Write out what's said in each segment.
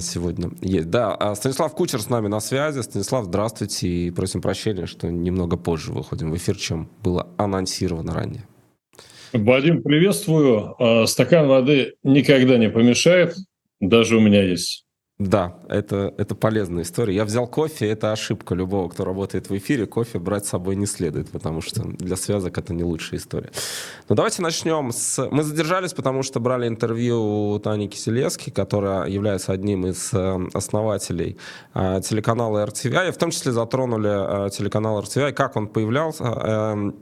сегодня есть. Да, а Станислав Кучер с нами на связи. Станислав, здравствуйте и просим прощения, что немного позже выходим в эфир, чем было анонсировано ранее. Вадим, приветствую. А, стакан воды никогда не помешает. Даже у меня есть. Да, это, это полезная история. Я взял кофе, это ошибка любого, кто работает в эфире. Кофе брать с собой не следует, потому что для связок это не лучшая история. Но давайте начнем с... Мы задержались, потому что брали интервью у Тани Киселевски, которая является одним из э, основателей э, телеканала RTVI, и в том числе затронули э, телеканал RTVI, как он появлялся,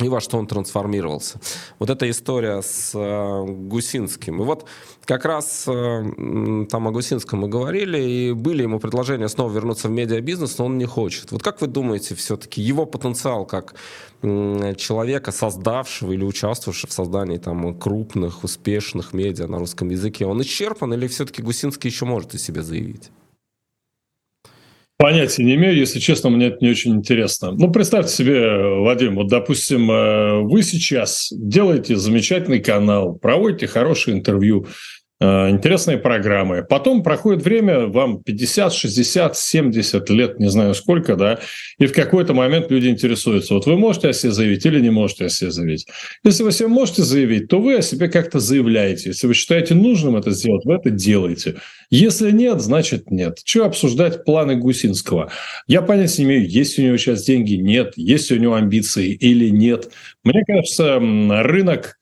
и во что он трансформировался. Вот эта история с э, Гусинским. И вот как раз э, там о Гусинском мы говорили, и были ему предложения снова вернуться в медиабизнес, но он не хочет. Вот как вы думаете, все-таки его потенциал как э, человека, создавшего или участвовавшего в создании там крупных, успешных медиа на русском языке, он исчерпан или все-таки Гусинский еще может о себе заявить? Понятия не имею, если честно, мне это не очень интересно. Ну, представьте себе, Вадим, вот, допустим, э, вы сейчас делаете замечательный канал, проводите хорошее интервью, интересные программы. Потом проходит время, вам 50, 60, 70 лет, не знаю сколько, да, и в какой-то момент люди интересуются, вот вы можете о себе заявить или не можете о себе заявить. Если вы себе можете заявить, то вы о себе как-то заявляете. Если вы считаете нужным это сделать, вы это делаете. Если нет, значит нет. Что обсуждать планы Гусинского? Я понятия не имею, есть у него сейчас деньги, нет, есть у него амбиции или нет. Мне кажется, рынок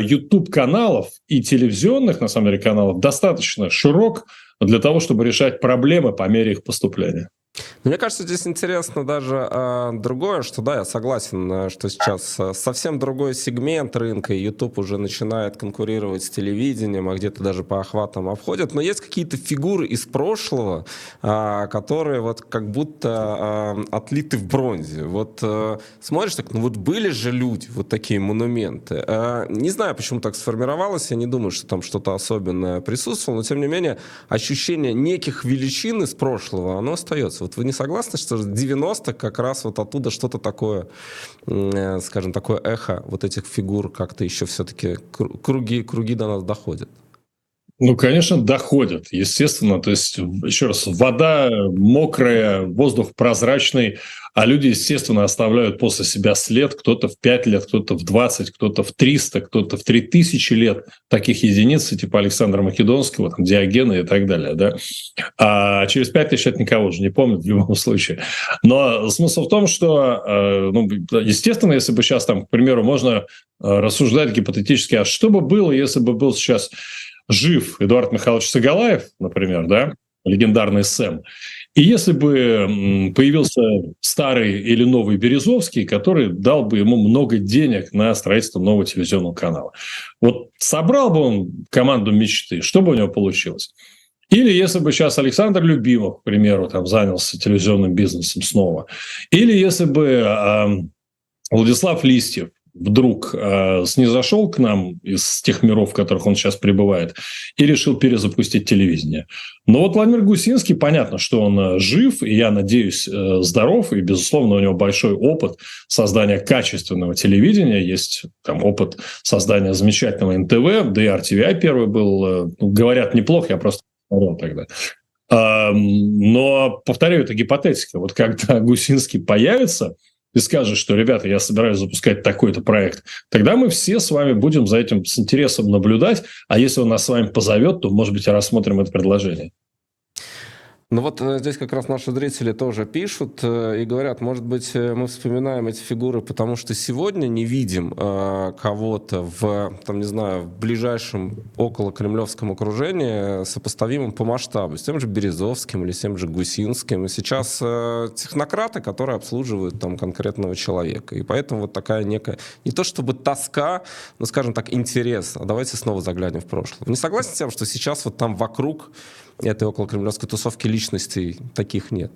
YouTube-каналов и телевизионных, на самом деле, каналов достаточно широк для того, чтобы решать проблемы по мере их поступления. Мне кажется, здесь интересно даже э, другое, что да, я согласен, э, что сейчас э, совсем другой сегмент рынка, и YouTube уже начинает конкурировать с телевидением, а где-то даже по охватам обходят, но есть какие-то фигуры из прошлого, э, которые вот как будто э, отлиты в бронзе. Вот э, смотришь так, ну вот были же люди, вот такие монументы. Э, не знаю, почему так сформировалось, я не думаю, что там что-то особенное присутствовало, но тем не менее ощущение неких величин из прошлого, оно остается. Вот вы не согласны, что 90 как раз вот оттуда что-то такое, э, скажем, такое эхо вот этих фигур как-то еще все-таки круги, круги до нас доходят? Ну, конечно, доходят, естественно. То есть, еще раз, вода мокрая, воздух прозрачный, а люди, естественно, оставляют после себя след. Кто-то в 5 лет, кто-то в 20, кто-то в 300, кто-то в 3000 лет. Таких единиц, типа Александра Македонского, там, Диогена и так далее. Да? А через 5 тысяч это никого же не помнит в любом случае. Но смысл в том, что, э, ну, естественно, если бы сейчас, там, к примеру, можно э, рассуждать гипотетически, а что бы было, если бы был сейчас жив Эдуард Михайлович Сагалаев, например, да, легендарный Сэм, и если бы появился старый или новый Березовский, который дал бы ему много денег на строительство нового телевизионного канала. Вот собрал бы он команду мечты, что бы у него получилось? Или если бы сейчас Александр Любимов, к примеру, там занялся телевизионным бизнесом снова. Или если бы э, Владислав Листьев вдруг э, снизошел к нам из тех миров, в которых он сейчас пребывает, и решил перезапустить телевидение. Но вот Владимир Гусинский, понятно, что он э, жив, и я надеюсь, э, здоров, и, безусловно, у него большой опыт создания качественного телевидения, есть там опыт создания замечательного НТВ, да и RTVI первый был, э, ну, говорят, неплохо, я просто смотрел тогда. Но, повторяю, это гипотетика. Вот когда Гусинский появится – и скажешь, что, ребята, я собираюсь запускать такой-то проект, тогда мы все с вами будем за этим с интересом наблюдать, а если он нас с вами позовет, то, может быть, рассмотрим это предложение. Ну вот э, здесь как раз наши зрители тоже пишут э, и говорят, может быть, э, мы вспоминаем эти фигуры, потому что сегодня не видим кого-то в, там, не знаю, в ближайшем около кремлевском окружении сопоставимым по масштабу, с тем же Березовским или с тем же Гусинским. И сейчас технократы, которые обслуживают там конкретного человека. И поэтому вот такая некая, не то чтобы тоска, но, скажем так, интерес. А давайте снова заглянем в прошлое. Вы не согласны с тем, что сейчас вот там вокруг этой около кремлевской тусовки личностей таких нет.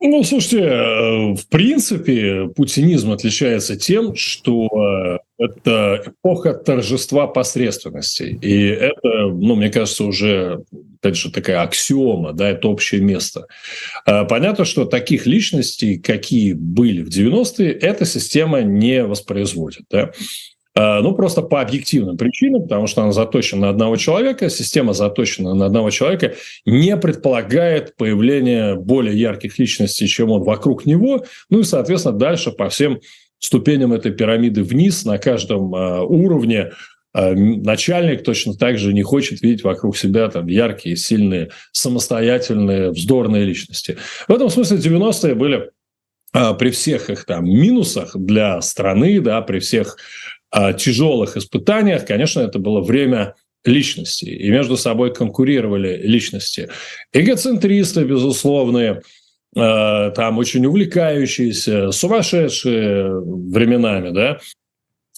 Ну, слушайте, э, в принципе, путинизм отличается тем, что э, это эпоха торжества посредственности. И это, ну, мне кажется, уже, опять же, такая аксиома, да, это общее место. Э, понятно, что таких личностей, какие были в 90-е, эта система не воспроизводит, да. Э, ну, просто по объективным причинам, потому что она заточена на одного человека, система заточена на одного человека, не предполагает появление более ярких личностей, чем он вокруг него, ну и, соответственно, дальше по всем ступеням этой пирамиды вниз на каждом э, уровне э, начальник точно так же не хочет видеть вокруг себя там яркие, сильные, самостоятельные, вздорные личности. В этом смысле 90-е были при всех их там минусах для страны, да, при всех тяжелых испытаниях, конечно, это было время личности, и между собой конкурировали личности. Эгоцентристы, безусловные, Э, там очень увлекающиеся, сумасшедшие временами, да.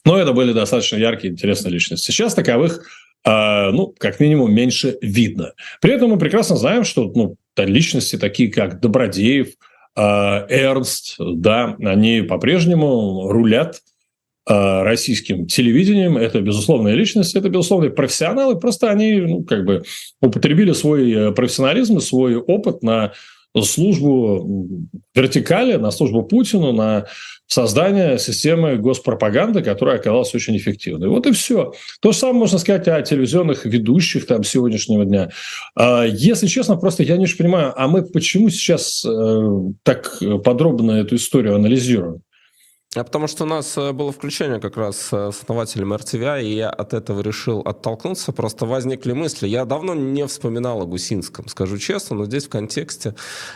Но это были достаточно яркие, интересные личности. Сейчас таковых, э, ну, как минимум, меньше видно. При этом мы прекрасно знаем, что ну, личности такие, как Добродеев, э, Эрнст, да, они по-прежнему рулят российским телевидением. Это безусловная личность, это безусловные профессионалы. Просто они ну, как бы употребили свой профессионализм, свой опыт на службу вертикали, на службу Путину, на создание системы госпропаганды, которая оказалась очень эффективной. Вот и все. То же самое можно сказать о телевизионных ведущих там сегодняшнего дня. А, если честно, просто я не очень понимаю, а мы почему сейчас э, так подробно эту историю анализируем? А потому что у нас э, было включение как раз э, с основателем RTVI, и я от этого решил оттолкнуться. Просто возникли мысли. Я давно не вспоминал о Гусинском, скажу честно, но здесь в контексте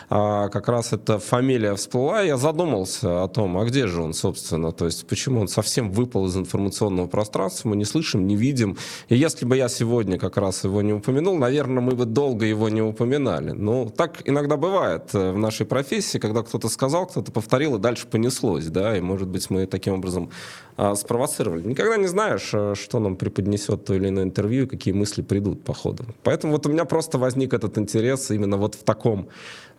а, как раз эта фамилия всплыла, и я задумался о том, а где же он, собственно, то есть почему он совсем выпал из информационного пространства, мы не слышим, не видим. И если бы я сегодня как раз его не упомянул, наверное, мы бы долго его не упоминали. Но так иногда бывает э, в нашей профессии, когда кто-то сказал, кто-то повторил, и дальше понеслось, да, и может может быть, мы таким образом а, спровоцировали. Никогда не знаешь, э, что нам преподнесет то или иное интервью, какие мысли придут по ходу. Поэтому вот у меня просто возник этот интерес именно вот в таком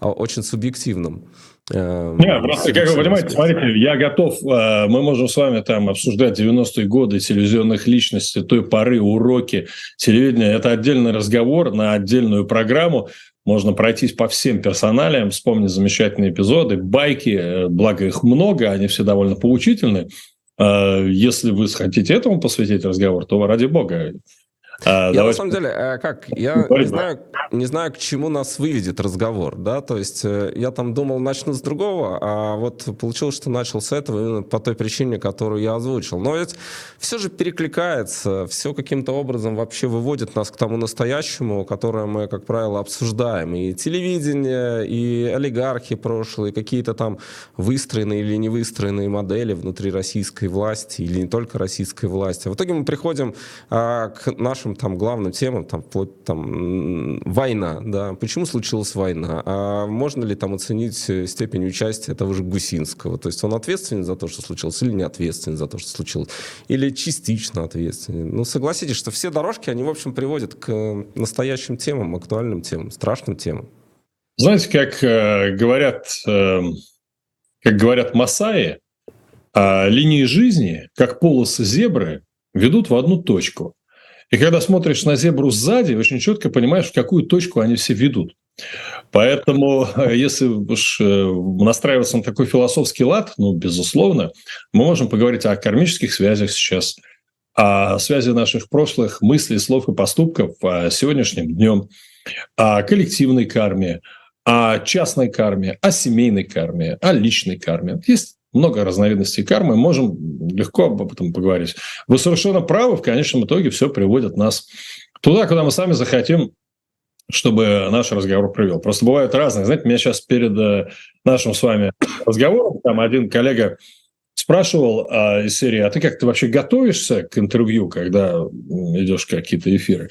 а, очень субъективном э, нет, просто, как вы понимаете, смотрите, я готов, э, мы можем с вами там обсуждать 90-е годы телевизионных личностей, той поры, уроки телевидения. Это отдельный разговор на отдельную программу. Можно пройтись по всем персоналиям, вспомнить замечательные эпизоды, байки, э, благо их много, они все довольно поучительны. Э, если вы хотите этому посвятить разговор, то ради бога, а, я на самом деле, э, как, я не знаю, не знаю, к чему нас выведет разговор, да, то есть э, я там думал, начну с другого, а вот получилось, что начал с этого именно по той причине, которую я озвучил. Но ведь все же перекликается, все каким-то образом вообще выводит нас к тому настоящему, которое мы, как правило, обсуждаем. И телевидение, и олигархи прошлые, какие-то там выстроенные или не выстроенные модели внутри российской власти, или не только российской власти. В итоге мы приходим а, к нашему нашим там главным темам, там, вплоть, там, война, да, почему случилась война, а можно ли там оценить э, степень участия того же Гусинского, то есть он ответственен за то, что случилось, или не ответственен за то, что случилось, или частично ответственен. Ну, согласитесь, что все дорожки, они, в общем, приводят к настоящим темам, актуальным темам, страшным темам. Знаете, как э, говорят, э, как говорят масаи, э, линии жизни, как полосы зебры, ведут в одну точку. И когда смотришь на зебру сзади, очень четко понимаешь, в какую точку они все ведут. Поэтому, если уж э, настраиваться на такой философский лад, ну, безусловно, мы можем поговорить о кармических связях сейчас, о связи наших прошлых мыслей, слов и поступков о сегодняшнем днем, о коллективной карме, о частной карме, о семейной карме, о личной карме. Есть много разновидностей кармы, можем легко об этом поговорить. Вы совершенно правы, в конечном итоге все приводит нас туда, куда мы сами захотим, чтобы наш разговор привел. Просто бывают разные. Знаете, меня сейчас перед э, нашим с вами разговором там один коллега спрашивал а, из серии, а ты как, ты вообще готовишься к интервью, когда идешь какие-то эфиры?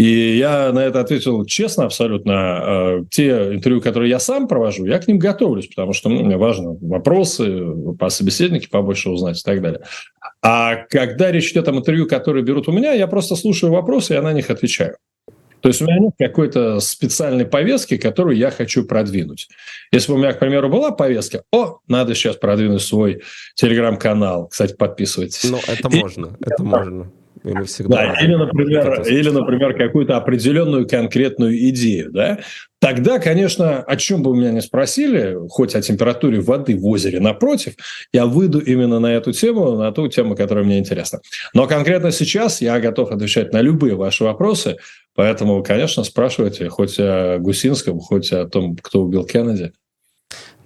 И я на это ответил честно абсолютно. Э, те интервью, которые я сам провожу, я к ним готовлюсь, потому что ну, мне важно вопросы по собеседнике побольше узнать и так далее. А когда речь идет о интервью, которые берут у меня, я просто слушаю вопросы и на них отвечаю. То есть у меня нет какой-то специальной повестки, которую я хочу продвинуть. Если бы у меня, к примеру, была повестка, о, надо сейчас продвинуть свой телеграм-канал. Кстати, подписывайтесь. Ну, это и... можно, это можно. И мы всегда... Да, или, например, или, например, какую-то определенную конкретную идею, да, Тогда, конечно, о чем бы меня не спросили, хоть о температуре воды в озере напротив, я выйду именно на эту тему, на ту тему, которая мне интересна. Но конкретно сейчас я готов отвечать на любые ваши вопросы, поэтому, конечно, спрашивайте хоть о Гусинском, хоть о том, кто убил Кеннеди.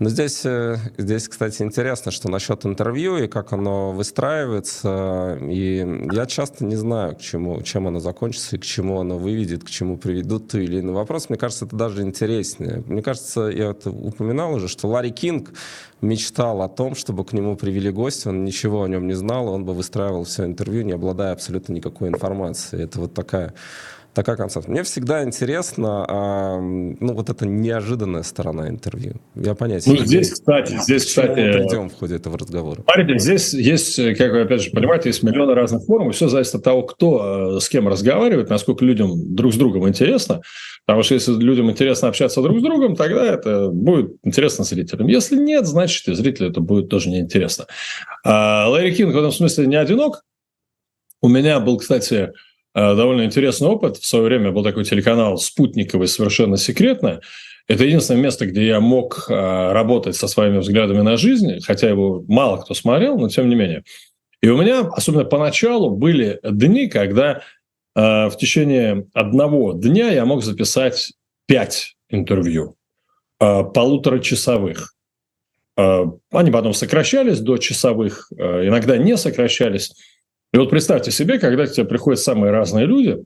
Но здесь, э, здесь, кстати, интересно, что насчет интервью и как оно выстраивается. И я часто не знаю, к чему, чем оно закончится и к чему оно выведет, к чему приведут ту или иной вопрос. Мне кажется, это даже интереснее. Мне кажется, я это упоминал уже, что Ларри Кинг мечтал о том, чтобы к нему привели гостя, он ничего о нем не знал, он бы выстраивал все интервью, не обладая абсолютно никакой информацией. Это вот такая такая концепция. Мне всегда интересно, а, ну, вот эта неожиданная сторона интервью. Я понятия ну, здесь, кстати, здесь, кстати... Мы придем в ходе этого разговора. Смотрите, здесь есть, как вы, опять же, понимаете, есть миллионы разных форм, и все зависит от того, кто э, с кем разговаривает, насколько людям друг с другом интересно. Потому что если людям интересно общаться друг с другом, тогда это будет интересно зрителям. Если нет, значит, и зрителю это будет тоже неинтересно. А Ларри Кинг в этом смысле не одинок. У меня был, кстати, Э, довольно интересный опыт. В свое время был такой телеканал «Спутниковый», совершенно секретно. Это единственное место, где я мог э, работать со своими взглядами на жизнь, хотя его мало кто смотрел, но тем не менее. И у меня, особенно поначалу, были дни, когда э, в течение одного дня я мог записать пять интервью, полуторачасовых. Они потом сокращались до часовых, иногда не сокращались. И вот представьте себе, когда к тебе приходят самые разные люди,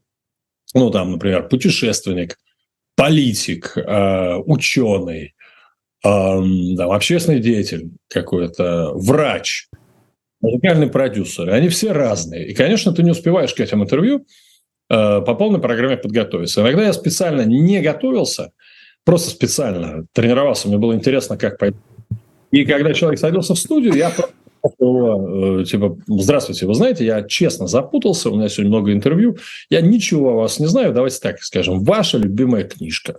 ну, там, например, путешественник, политик, э, ученый, э, там, общественный деятель какой-то, врач, музыкальный продюсер. Они все разные. И, конечно, ты не успеваешь к этим интервью э, по полной программе подготовиться. Иногда я специально не готовился, просто специально тренировался. Мне было интересно, как пойти. И когда человек садился в студию, я что, э, типа, здравствуйте, вы знаете, я честно запутался, у меня сегодня много интервью, я ничего о вас не знаю, давайте так скажем, ваша любимая книжка.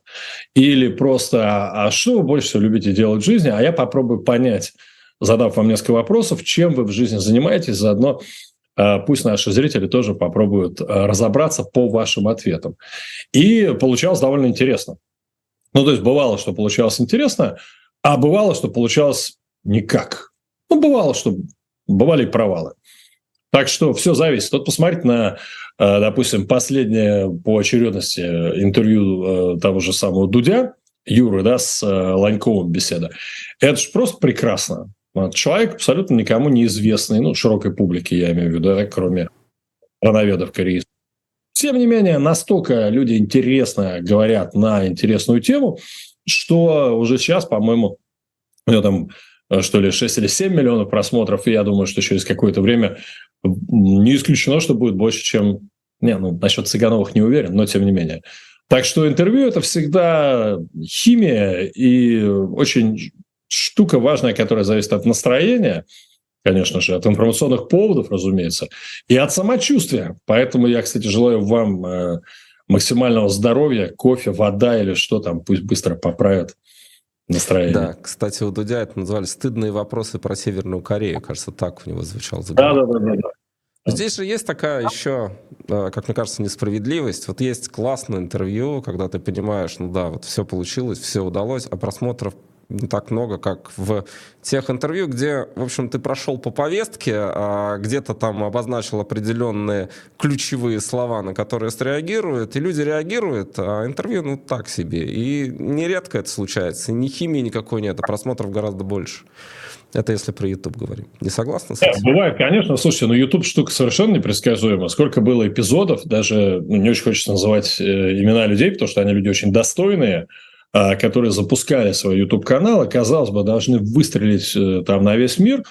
Или просто, а, а что вы больше всего любите делать в жизни, а я попробую понять, задав вам несколько вопросов, чем вы в жизни занимаетесь, заодно э, пусть наши зрители тоже попробуют э, разобраться по вашим ответам. И получалось довольно интересно. Ну, то есть бывало, что получалось интересно, а бывало, что получалось никак. Ну, бывало, что бывали провалы. Так что все зависит. Вот посмотрите на, э, допустим, последнее по очередности интервью э, того же самого Дудя, Юры, да, с э, Ланьковым беседа. Это же просто прекрасно. Человек абсолютно никому неизвестный, ну, широкой публике, я имею в виду, да, кроме рановедов корейцев. Тем не менее, настолько люди интересно говорят на интересную тему, что уже сейчас, по-моему, у него там Э, что ли, 6 или 7 миллионов просмотров, и я думаю, что через какое-то время не исключено, что будет больше, чем... Не, ну, насчет Цыгановых не уверен, но тем не менее. Так что интервью – это всегда химия и очень штука важная, которая зависит от настроения, конечно же, от информационных поводов, разумеется, и от самочувствия. Поэтому я, кстати, желаю вам э, максимального здоровья, кофе, вода или что там, пусть быстро поправят настроение. Да, кстати, у Дудя это называли «Стыдные вопросы про Северную Корею». Кажется, так у него звучал Да, да, да, да. Здесь же есть такая еще, э, как мне кажется, несправедливость. Вот есть классное интервью, когда ты понимаешь, ну да, вот все получилось, все удалось, а просмотров не так много, как в тех интервью, где, в общем, ты прошел по повестке, а где-то там обозначил определенные ключевые слова, на которые среагируют, и люди реагируют, а интервью, ну, так себе. И нередко это случается. Ни химии никакой нет, а просмотров гораздо больше. Это если про YouTube говорим. Не согласны с этим? Да, бывает, конечно. Слушайте, но YouTube штука совершенно непредсказуема. Сколько было эпизодов, даже ну, не очень хочется называть э, имена людей, потому что они люди очень достойные, которые запускали свой YouTube-канал, казалось бы, должны выстрелить э, там на весь мир,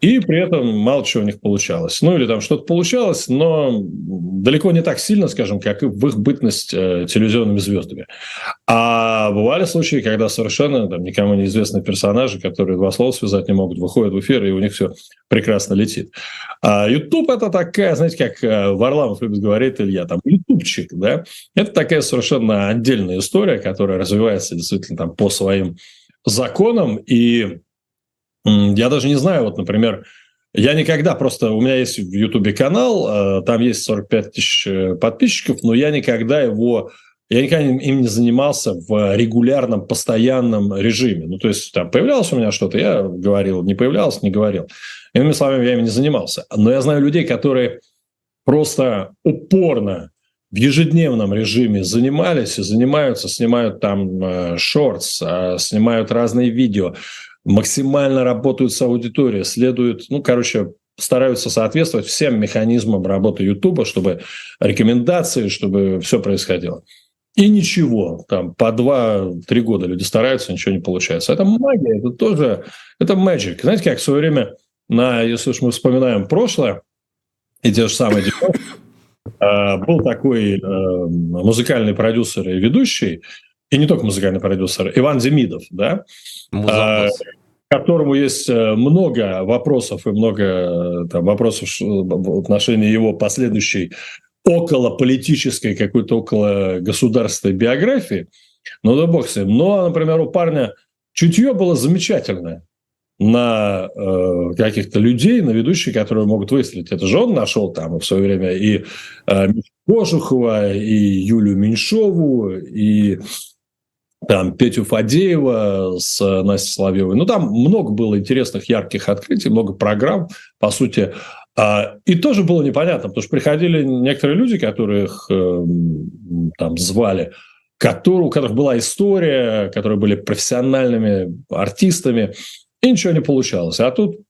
и при этом мало чего у них получалось. Ну, или там что-то получалось, но далеко не так сильно, скажем, как и в их бытность э, телевизионными звездами. А бывали случаи, когда совершенно там, никому неизвестные персонажи, которые два слова связать не могут, выходят в эфир, и у них все прекрасно летит. А YouTube – это такая, знаете, как э, Варламов любит говорить, Илья, там, ютубчик, да? Это такая совершенно отдельная история, которая развивается действительно там по своим законам, и я даже не знаю, вот, например, Я никогда просто... У меня есть в Ютубе канал, там есть 45 тысяч подписчиков, но я никогда его я никогда им не занимался в регулярном, постоянном режиме. Ну, то есть, там появлялось у меня что-то, я говорил, не появлялось, не говорил. Иными словами, я им не занимался. Но я знаю людей, которые просто упорно в ежедневном режиме занимались и занимаются, снимают там э, шортс, э, снимают разные видео, максимально работают с аудиторией, следуют, ну, короче, стараются соответствовать всем механизмам работы Ютуба, чтобы рекомендации, чтобы все происходило. И ничего, там по 2-3 года люди стараются, ничего не получается. Это магия, это тоже, это magic. Знаете, как в свое время, на, если уж мы вспоминаем прошлое, и те же самые а, был такой э, музыкальный продюсер и ведущий, и не только музыкальный продюсер, Иван Демидов, да, Музапас. которому есть э, много вопросов и много э, там, вопросов в отношении его последующей около политической, какой-то около государственной биографии, ну да бог с ним. Но, например, у парня чутье было замечательное на э, каких-то людей, на ведущих, которые могут выстрелить. Это же он нашел там в свое время и э, Кожухова, и Юлю Меньшову, и там Петю Фадеева с Настей Соловьевой. Ну, там много было интересных, ярких открытий, много программ, по сути. А, и тоже было непонятно, потому что приходили некоторые люди, которых э, там звали, которые, у которых была история, которые были профессиональными артистами, и ничего не получалось. А тут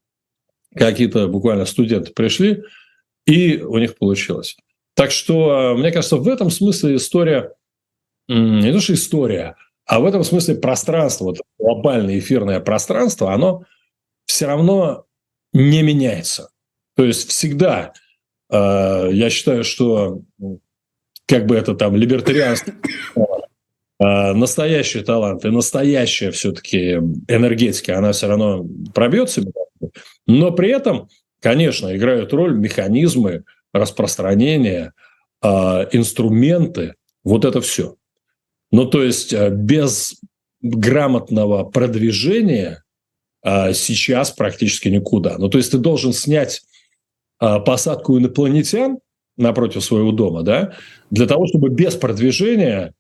какие-то буквально студенты пришли, и у них получилось. Так что, мне кажется, в этом смысле история, не то что история, а в этом смысле пространство, вот глобальное эфирное пространство, оно все равно не меняется. То есть всегда э, я считаю, что как бы это там либертарианство, э, настоящий талант и настоящая все-таки энергетика, она все равно пробьется, но при этом, конечно, играют роль механизмы распространения, э, инструменты, вот это все. Ну, то есть э, без грамотного продвижения сейчас практически никуда. Ну, то есть ты должен снять посадку инопланетян напротив своего дома, да, для того, чтобы без продвижения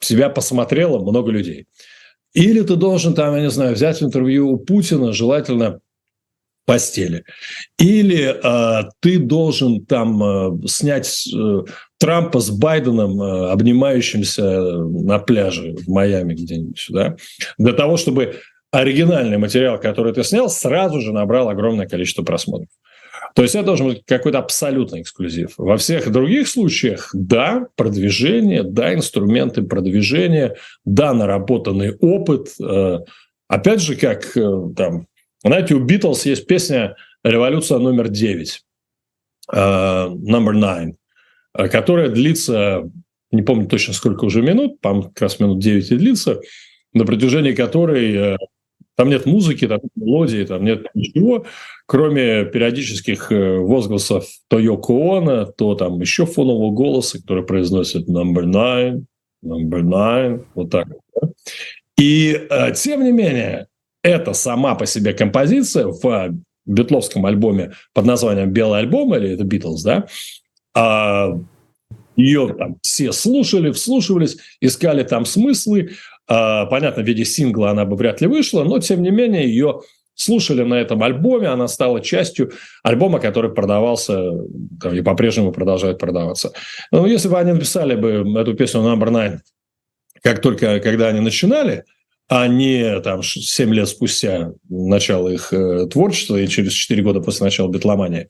себя посмотрело много людей. Или ты должен там, я не знаю, взять интервью у Путина, желательно постели. Или э, ты должен там э, снять э, Трампа с Байденом, э, обнимающимся на пляже в Майами где-нибудь, да, для того, чтобы оригинальный материал, который ты снял, сразу же набрал огромное количество просмотров. То есть это должен быть какой-то абсолютный эксклюзив. Во всех других случаях, да, продвижение, да, инструменты продвижения, да, наработанный опыт. Э, опять же, как э, там знаете, у Битлз есть песня «Революция номер девять», uh, number nine, э, которая длится, не помню точно сколько уже минут, там как раз минут 9 и длится, на протяжении которой э, там нет музыки, там нет мелодии, там нет ничего, кроме периодических возгласов то Йоко Оно, то там еще фонового голоса, который произносит number nine, number nine, вот так. И тем не менее, эта сама по себе композиция в битловском альбоме под названием «Белый альбом» или это «Битлз», да, а, ее там все слушали, вслушивались, искали там смыслы. А, понятно, в виде сингла она бы вряд ли вышла, но тем не менее ее слушали на этом альбоме, она стала частью альбома, который продавался и по-прежнему продолжает продаваться. Но если бы они написали бы эту песню Number Nine, как только когда они начинали – а не там 7 лет спустя начала их э, творчества и через 4 года после начала битломании,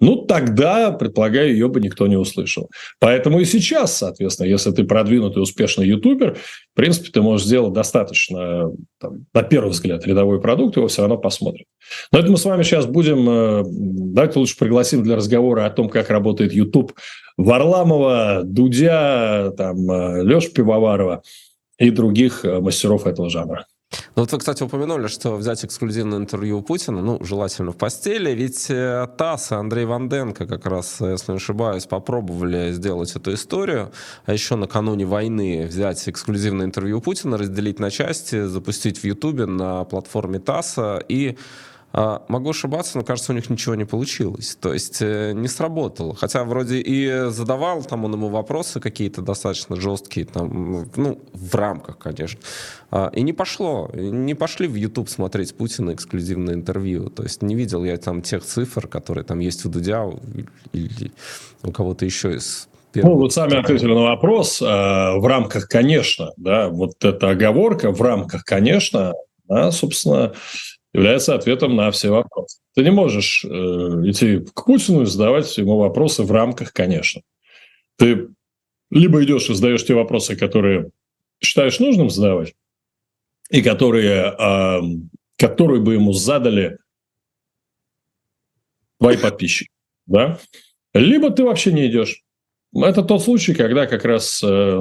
ну, тогда, предполагаю, ее бы никто не услышал. Поэтому и сейчас, соответственно, если ты продвинутый, успешный ютубер, в принципе, ты можешь сделать достаточно, там, на первый взгляд, рядовой продукт, его все равно посмотрят. Но это мы с вами сейчас будем... Э, давайте лучше пригласим для разговора о том, как работает YouTube Варламова, Дудя, там, э, Леша Пивоварова – и других э, мастеров этого жанра. Ну вот вы, кстати, упомянули, что взять эксклюзивное интервью у Путина, ну, желательно в постели, ведь э, ТАСС и Андрей Ванденко как раз, если не ошибаюсь, попробовали сделать эту историю, а еще накануне войны взять эксклюзивное интервью у Путина, разделить на части, запустить в Ютубе на платформе ТАССа и могу ошибаться, но кажется, у них ничего не получилось. То есть э, не сработало. Хотя вроде и задавал там он ему вопросы какие-то достаточно жесткие, там, ну, в рамках, конечно. А, и не пошло. Не пошли в YouTube смотреть Путина эксклюзивное интервью. То есть не видел я там тех цифр, которые там есть у Дудя или у кого-то еще из ну, вот сами ответили на вопрос. Э, в рамках, конечно, да, вот эта оговорка в рамках, конечно, да, собственно, является ответом на все вопросы. Ты не можешь э, идти к Путину и задавать ему вопросы в рамках, конечно. Ты либо идешь и задаешь те вопросы, которые считаешь нужным задавать, и которые, э, которые бы ему задали твои подписчики, да? Либо ты вообще не идешь. Это тот случай, когда как раз э,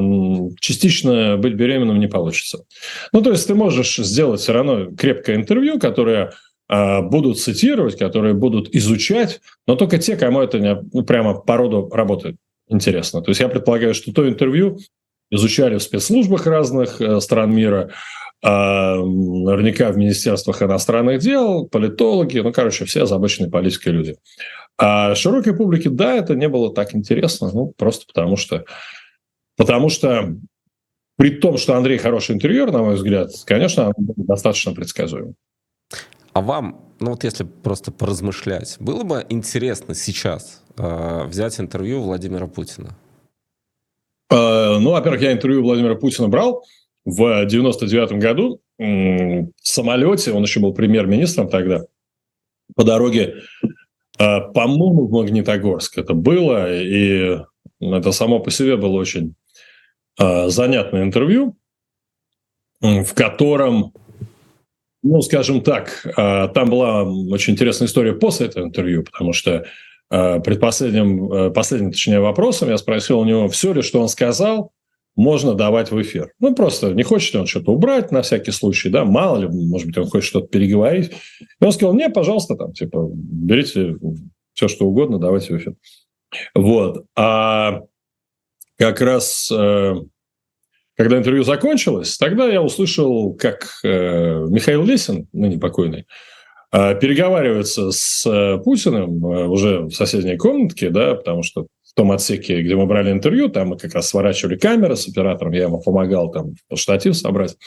частично быть беременным не получится. Ну, то есть ты можешь сделать все равно крепкое интервью, которое э, будут цитировать, которые будут изучать, но только те, кому это не, ну, прямо по роду работает интересно. То есть я предполагаю, что то интервью изучали в спецслужбах разных э, стран мира, наверняка в министерствах иностранных дел, политологи, ну, короче, все озабоченные политикой люди. А широкой публике, да, это не было так интересно, ну, просто потому что, потому что при том, что Андрей хороший интервьюер, на мой взгляд, конечно, он достаточно предсказуем. А вам, ну вот если просто поразмышлять, было бы интересно сейчас э, взять интервью Владимира Путина? Э, ну, во-первых, я интервью Владимира Путина брал в 99 году в самолете, он еще был премьер-министром тогда, по дороге по-моему, в Магнитогорск это было, и это само по себе было очень а, занятное интервью, в котором, ну, скажем так, а, там была очень интересная история после этого интервью, потому что предпоследним, последним, точнее, вопросом я спросил у него, все ли, что он сказал, можно давать в эфир. Ну, просто не хочет он что-то убрать на всякий случай, да, мало ли, может быть, он хочет что-то переговорить. И он сказал, не, пожалуйста, там, типа, берите все, что угодно, давайте в эфир. Вот. А как раз, э, когда интервью закончилось, тогда я услышал, как э, Михаил Лесин, ныне покойный, э, переговаривается с Путиным уже в соседней комнатке, да, потому что том отсеке, где мы брали интервью, там мы как раз сворачивали камеры с оператором, я ему помогал там штатив собрать.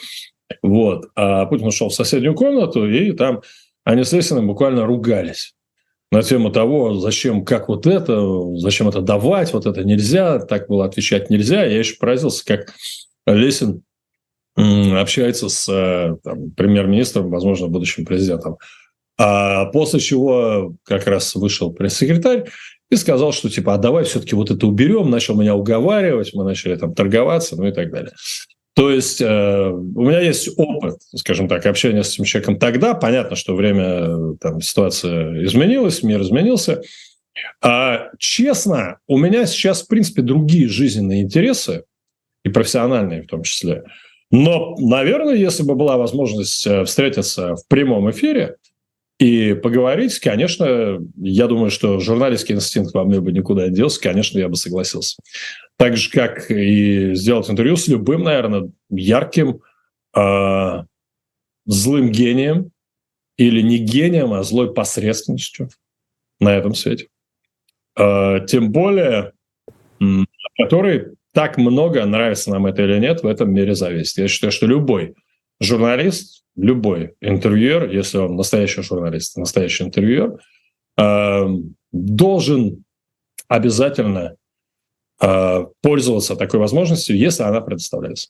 Вот. А Путин ушел в соседнюю комнату, и там они с Лесиным буквально ругались на тему того, зачем, как вот это, зачем это давать, вот это нельзя, так было отвечать нельзя. Я еще поразился, как Лесин общается с там, премьер-министром, возможно, будущим президентом. А после чего как раз вышел пресс-секретарь и сказал, что типа, а давай все-таки вот это уберем, начал меня уговаривать, мы начали там торговаться, ну и так далее. То есть э, у меня есть опыт, скажем так, общения с этим человеком тогда. Понятно, что время, там, ситуация изменилась, мир изменился. А, честно, у меня сейчас, в принципе, другие жизненные интересы, и профессиональные в том числе. Но, наверное, если бы была возможность э, встретиться в прямом эфире, и поговорить, конечно, я думаю, что журналистский инстинкт во мне бы никуда не делся, конечно, я бы согласился. Так же, как и сделать интервью с любым, наверное, ярким, э, злым гением, или не гением, а злой посредственностью на этом свете. Э, тем более, который так много, нравится нам это или нет, в этом мире зависит. Я считаю, что любой журналист, любой интервьюер, если он настоящий журналист, настоящий интервьюер, э, должен обязательно э, пользоваться такой возможностью, если она предоставляется.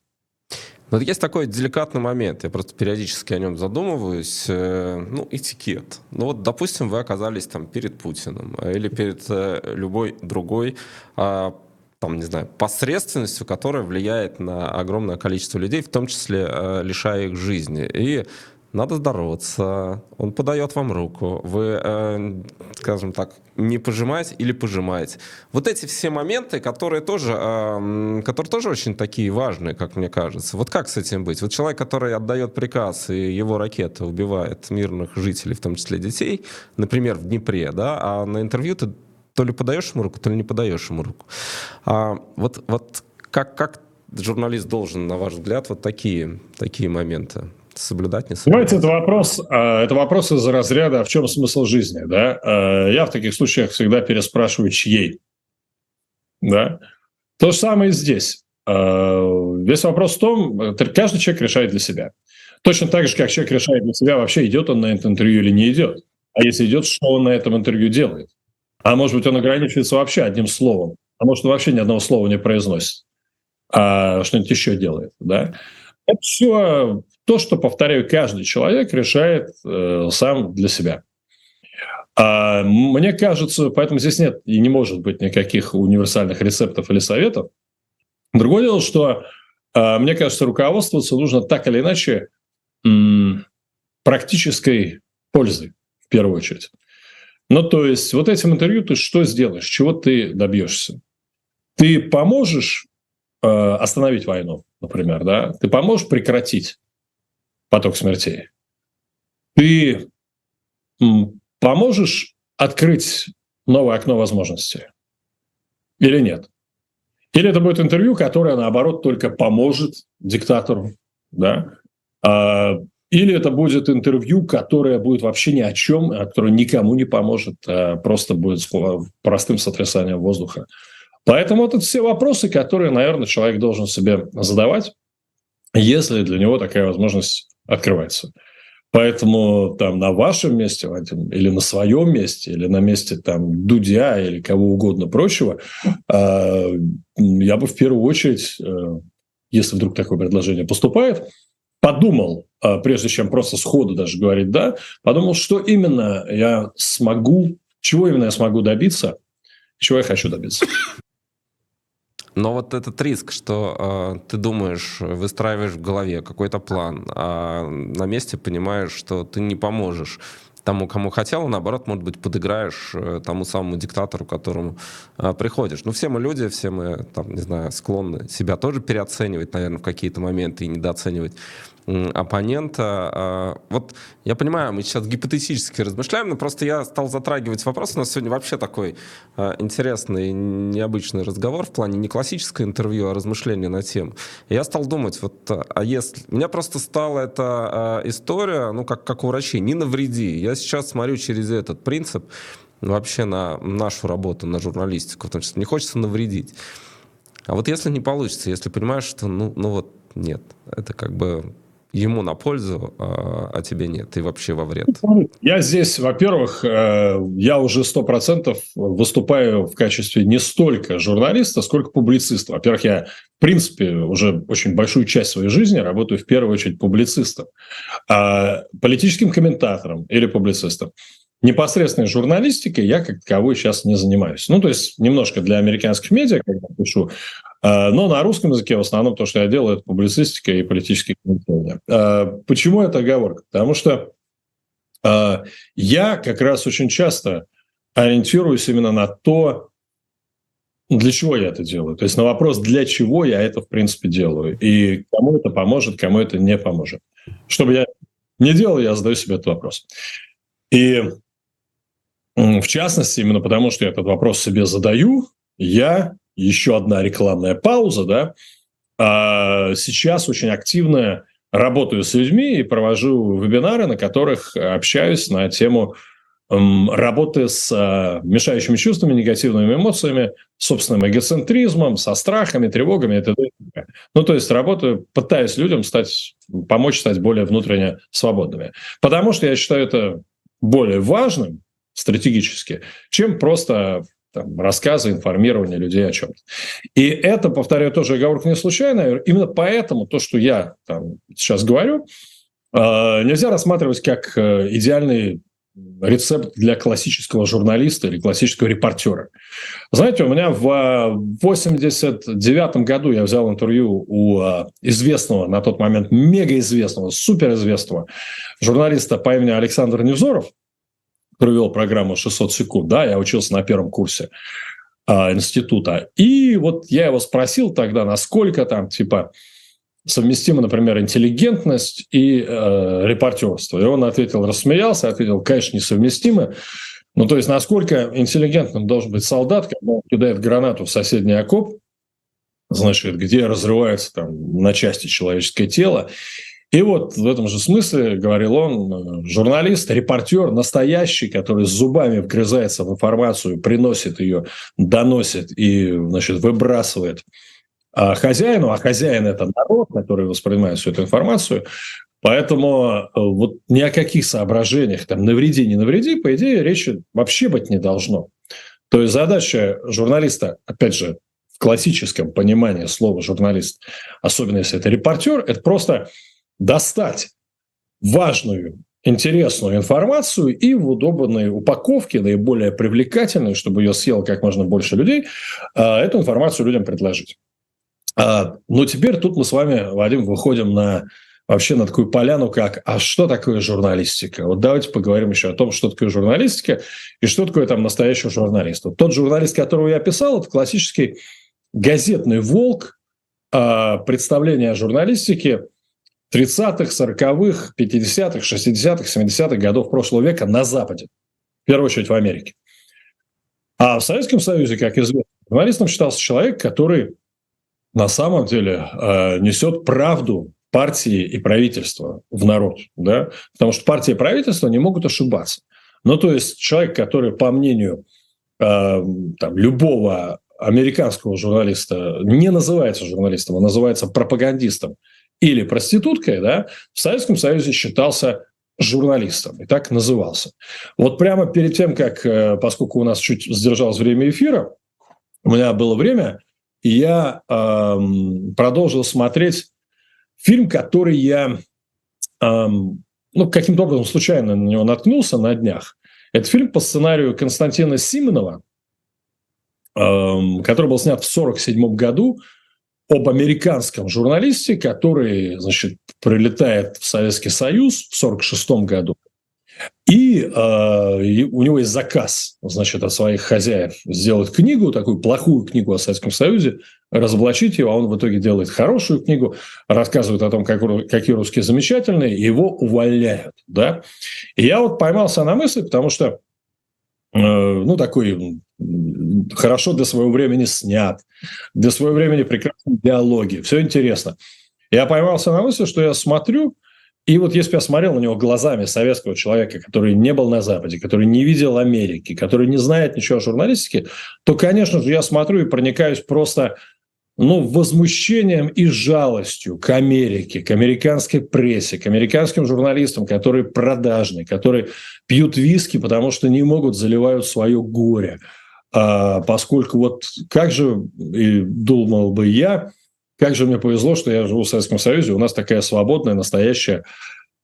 Но есть такой деликатный момент, я просто периодически о нем задумываюсь. Э, ну, этикет. Ну вот, допустим, вы оказались там перед Путиным или перед любой другой а, там, не знаю, посредственностью, которая влияет на огромное количество людей, в том числе э, лишая их жизни. И надо здороваться, он подает вам руку, вы, э, скажем так, не пожимаете или пожимаете. Вот эти все моменты, которые тоже, э, которые тоже очень такие важные, как мне кажется. Вот как с этим быть? Вот человек, который отдает приказ, и его ракета убивает мирных жителей, в том числе детей, например, в Днепре, да, а на интервью ты то ли подаешь ему руку, то ли не подаешь ему руку. А вот, вот как, как журналист должен, на ваш взгляд, вот такие, такие моменты соблюдать, не соблюдать? Понимаете, это вопрос, а, это вопрос из разряда «а в чем смысл жизни?». Да? А, я в таких случаях всегда переспрашиваю «чьей?». Да? То же самое и здесь. Весь вопрос в том, каждый человек решает для себя. Точно так же, как человек решает для себя, вообще идет он на это интервью или не идет. А если идет, что он на этом интервью делает? А может быть, он ограничивается вообще одним словом. А может, он вообще ни одного слова не произносит. А что-нибудь еще делает. Да? Это все то, что, повторяю, каждый человек решает э, сам для себя. А мне кажется, поэтому здесь нет и не может быть никаких универсальных рецептов или советов. Другое дело, что, э, мне кажется, руководствоваться нужно так или иначе практической пользой в первую очередь. Ну, то есть вот этим интервью ты что сделаешь, чего ты добьешься? Ты поможешь э, остановить войну, например, да? Ты поможешь прекратить поток смертей? Ты поможешь открыть новое окно возможностей? Или нет? Или это будет интервью, которое, наоборот, только поможет диктатору, да? А, или это будет интервью, которое будет вообще ни о чем, а которое никому не поможет, а просто будет простым сотрясанием воздуха. Поэтому это все вопросы, которые, наверное, человек должен себе задавать, если для него такая возможность открывается. Поэтому там на вашем месте, или на своем месте, или на месте там Дудя или кого угодно прочего, а, я бы в первую очередь, э, если вдруг такое предложение поступает, подумал, прежде чем просто сходу даже говорить «да», подумал, что именно я смогу, чего именно я смогу добиться, чего я хочу добиться. Но вот этот риск, что э, ты думаешь, выстраиваешь в голове какой-то план, а на месте понимаешь, что ты не поможешь тому, кому хотел, а наоборот, может быть, подыграешь э, тому самому диктатору, которому э, приходишь. Ну, все мы люди, все мы, там, не знаю, склонны себя тоже переоценивать, наверное, в какие-то моменты и недооценивать оппонента. А, вот я понимаю, мы сейчас гипотетически размышляем, но просто я стал затрагивать вопрос. У нас сегодня вообще такой а, интересный, необычный разговор в плане не классическое интервью, а размышления на тему. Я стал думать, вот, а если... У меня просто стала эта история, ну, как, как у врачей, не навреди. Я сейчас смотрю через этот принцип вообще на нашу работу, на журналистику, потому что не хочется навредить. А вот если не получится, если понимаешь, что, ну, ну вот нет, это как бы ему на пользу, а, а тебе нет, и вообще во вред? Я здесь, во-первых, э, я уже сто процентов выступаю в качестве не столько журналиста, сколько публициста. Во-первых, я, в принципе, уже очень большую часть своей жизни работаю в первую очередь публицистом, а политическим комментатором или публицистом непосредственной журналистикой я как таковой сейчас не занимаюсь. Ну, то есть немножко для американских медиа, когда пишу, но на русском языке в основном то, что я делаю, это публицистика и политические комментарии. Э, почему это оговорка? Потому что э, я как раз очень часто ориентируюсь именно на то, для чего я это делаю. То есть на вопрос, для чего я это, в принципе, делаю. И кому это поможет, кому это не поможет. Чтобы я не делал, я задаю себе этот вопрос. И в частности, именно потому, что я этот вопрос себе задаю, я, еще одна рекламная пауза, да, а, сейчас очень активно работаю с людьми и провожу вебинары, на которых общаюсь на тему работы с а, мешающими чувствами, негативными эмоциями, собственным эгоцентризмом, со страхами, тревогами и т.д. Ну, то есть работаю, пытаюсь людям стать, помочь стать более внутренне свободными. Потому что я считаю это более важным, стратегически, чем просто там, рассказы, информирование людей о чем-то. И это, повторяю, тоже оговорка не случайная. Именно поэтому то, что я там, сейчас говорю, э, нельзя рассматривать как э, идеальный рецепт для классического журналиста или классического репортера. Знаете, у меня в 89 году я взял интервью у э, известного, на тот момент мегаизвестного, суперизвестного журналиста по имени Александр Невзоров – провел программу 600 секунд, да, я учился на первом курсе а, института. И вот я его спросил тогда, насколько там, типа, совместима, например, интеллигентность и э, репортерство. И он ответил, рассмеялся, ответил, конечно, несовместимы. Ну, то есть, насколько интеллигентным должен быть солдат, когда он кидает гранату в соседний окоп, значит, где разрывается там на части человеческое тело, И вот в этом же смысле, говорил он, журналист, репортер настоящий, который с зубами вгрызается в информацию, приносит ее, доносит и значит, выбрасывает а хозяину, а хозяин – это народ, который воспринимает всю эту информацию, Поэтому э, вот ни о каких соображениях, там, навреди, не навреди, по идее, речи вообще быть не должно. То есть задача журналиста, опять же, в классическом понимании слова журналист, особенно если это репортер, это просто достать важную, интересную информацию и в удобной упаковке, наиболее привлекательной, чтобы ее съел как можно больше людей, э, эту информацию людям предложить. А, но теперь тут мы с вами, Вадим, выходим на вообще на такую поляну, как «А что такое журналистика?» Вот давайте поговорим еще о том, что такое журналистика и что такое там настоящий журналист. Вот тот журналист, которого я писал, это классический газетный волк, а, представление о журналистике 30-х, 40-х, 50-х, 60-х, 70-х годов прошлого века на Западе, в первую очередь в Америке. А в Советском Союзе, как известно, журналистом считался человек, который на самом деле э, несет правду партии и правительства в народ, да, потому что партия и правительство не могут ошибаться. Ну, то есть человек, который, по мнению э, там, любого американского журналиста не называется журналистом, а называется пропагандистом или проституткой, да, в Советском Союзе считался журналистом и так назывался. Вот прямо перед тем, как, э, поскольку у нас чуть сдержалось время эфира, у меня было время, я э, продолжил смотреть Фильм, который я эм, ну, каким-то образом случайно на него наткнулся на днях. Это фильм по сценарию Константина Симонова, эм, который был снят в 1947 году об американском журналисте, который, значит, прилетает в Советский Союз в 1946 году и, э, и у него есть заказ, значит, от своих хозяев сделать книгу, такую плохую книгу о Советском Союзе, разоблачить его, а он в итоге делает хорошую книгу, рассказывает о том, как, какие русские замечательные, его увольняют, да. И я вот поймался на мысли, потому что, э, ну, такой хорошо для своего времени снят, для своего времени прекрасные диалоги, все интересно. Я поймался на мысли, что я смотрю, и вот если бы я смотрел на него глазами советского человека, который не был на Западе, который не видел Америки, который не знает ничего о журналистике, то, конечно же, я смотрю и проникаюсь просто ну, возмущением и жалостью к Америке, к американской прессе, к американским журналистам, которые продажные, которые пьют виски, потому что не могут, заливают свое горе. А, поскольку вот как же, и думал бы я, как же мне повезло, что я живу в Советском Союзе, у нас такая свободная, настоящая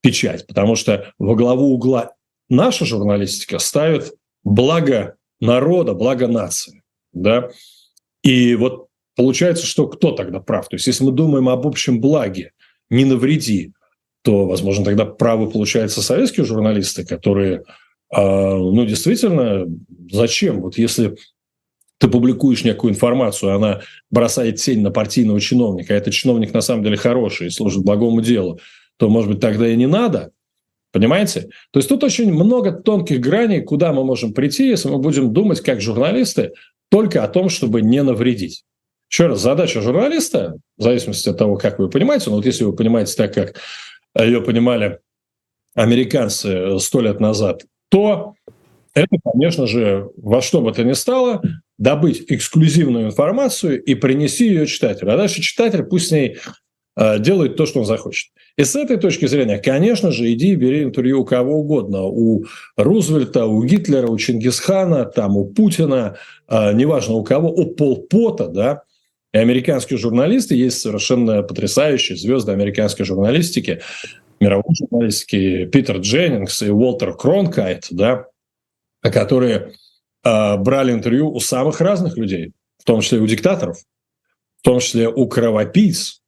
печать. Потому что во главу угла наша журналистика ставит благо народа, благо нации. Да? И вот получается, что кто тогда прав? То есть если мы думаем об общем благе, не навреди, то, возможно, тогда правы, получается, советские журналисты, которые, ну, действительно, зачем? Вот если ты публикуешь некую информацию, она бросает тень на партийного чиновника, а этот чиновник на самом деле хороший и служит благому делу, то, может быть, тогда и не надо. Понимаете? То есть тут очень много тонких граней, куда мы можем прийти, если мы будем думать как журналисты только о том, чтобы не навредить. Еще раз, задача журналиста, в зависимости от того, как вы понимаете, но вот если вы понимаете так, как ее понимали американцы сто лет назад, то это, конечно же, во что бы то ни стало, добыть эксклюзивную информацию и принести ее читателю. А дальше читатель пусть с ней э, делает то, что он захочет. И с этой точки зрения, конечно же, иди бери интервью у кого угодно. У Рузвельта, у Гитлера, у Чингисхана, там, у Путина, э, неважно у кого, у Полпота, да, и американские журналисты, есть совершенно потрясающие звезды американской журналистики, мировой журналистики, Питер Дженнингс и Уолтер Кронкайт, да, которые э, брали интервью у самых разных людей, в том числе у диктаторов, в том числе у кровопийц,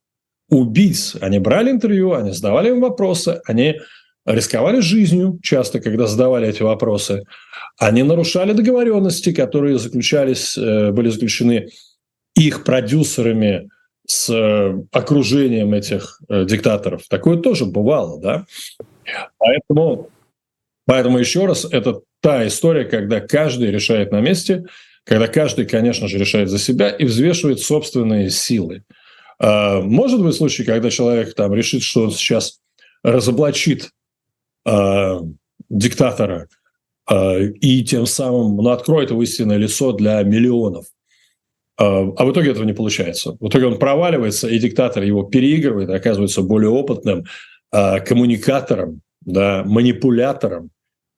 убийц. Они брали интервью, они задавали им вопросы, они рисковали жизнью часто, когда задавали эти вопросы. Они нарушали договоренности, которые заключались, э, были заключены их продюсерами с э, окружением этих э, диктаторов. Такое тоже бывало, да? Поэтому, поэтому еще раз, это та история, когда каждый решает на месте, когда каждый, конечно же, решает за себя и взвешивает собственные силы. А, может быть случай, когда человек там решит, что он сейчас разоблачит э, диктатора э, и тем самым ну, откроет его истинное лицо для миллионов. Э, а в итоге этого не получается. В итоге он проваливается, и диктатор его переигрывает, оказывается более опытным э, коммуникатором, да, манипулятором,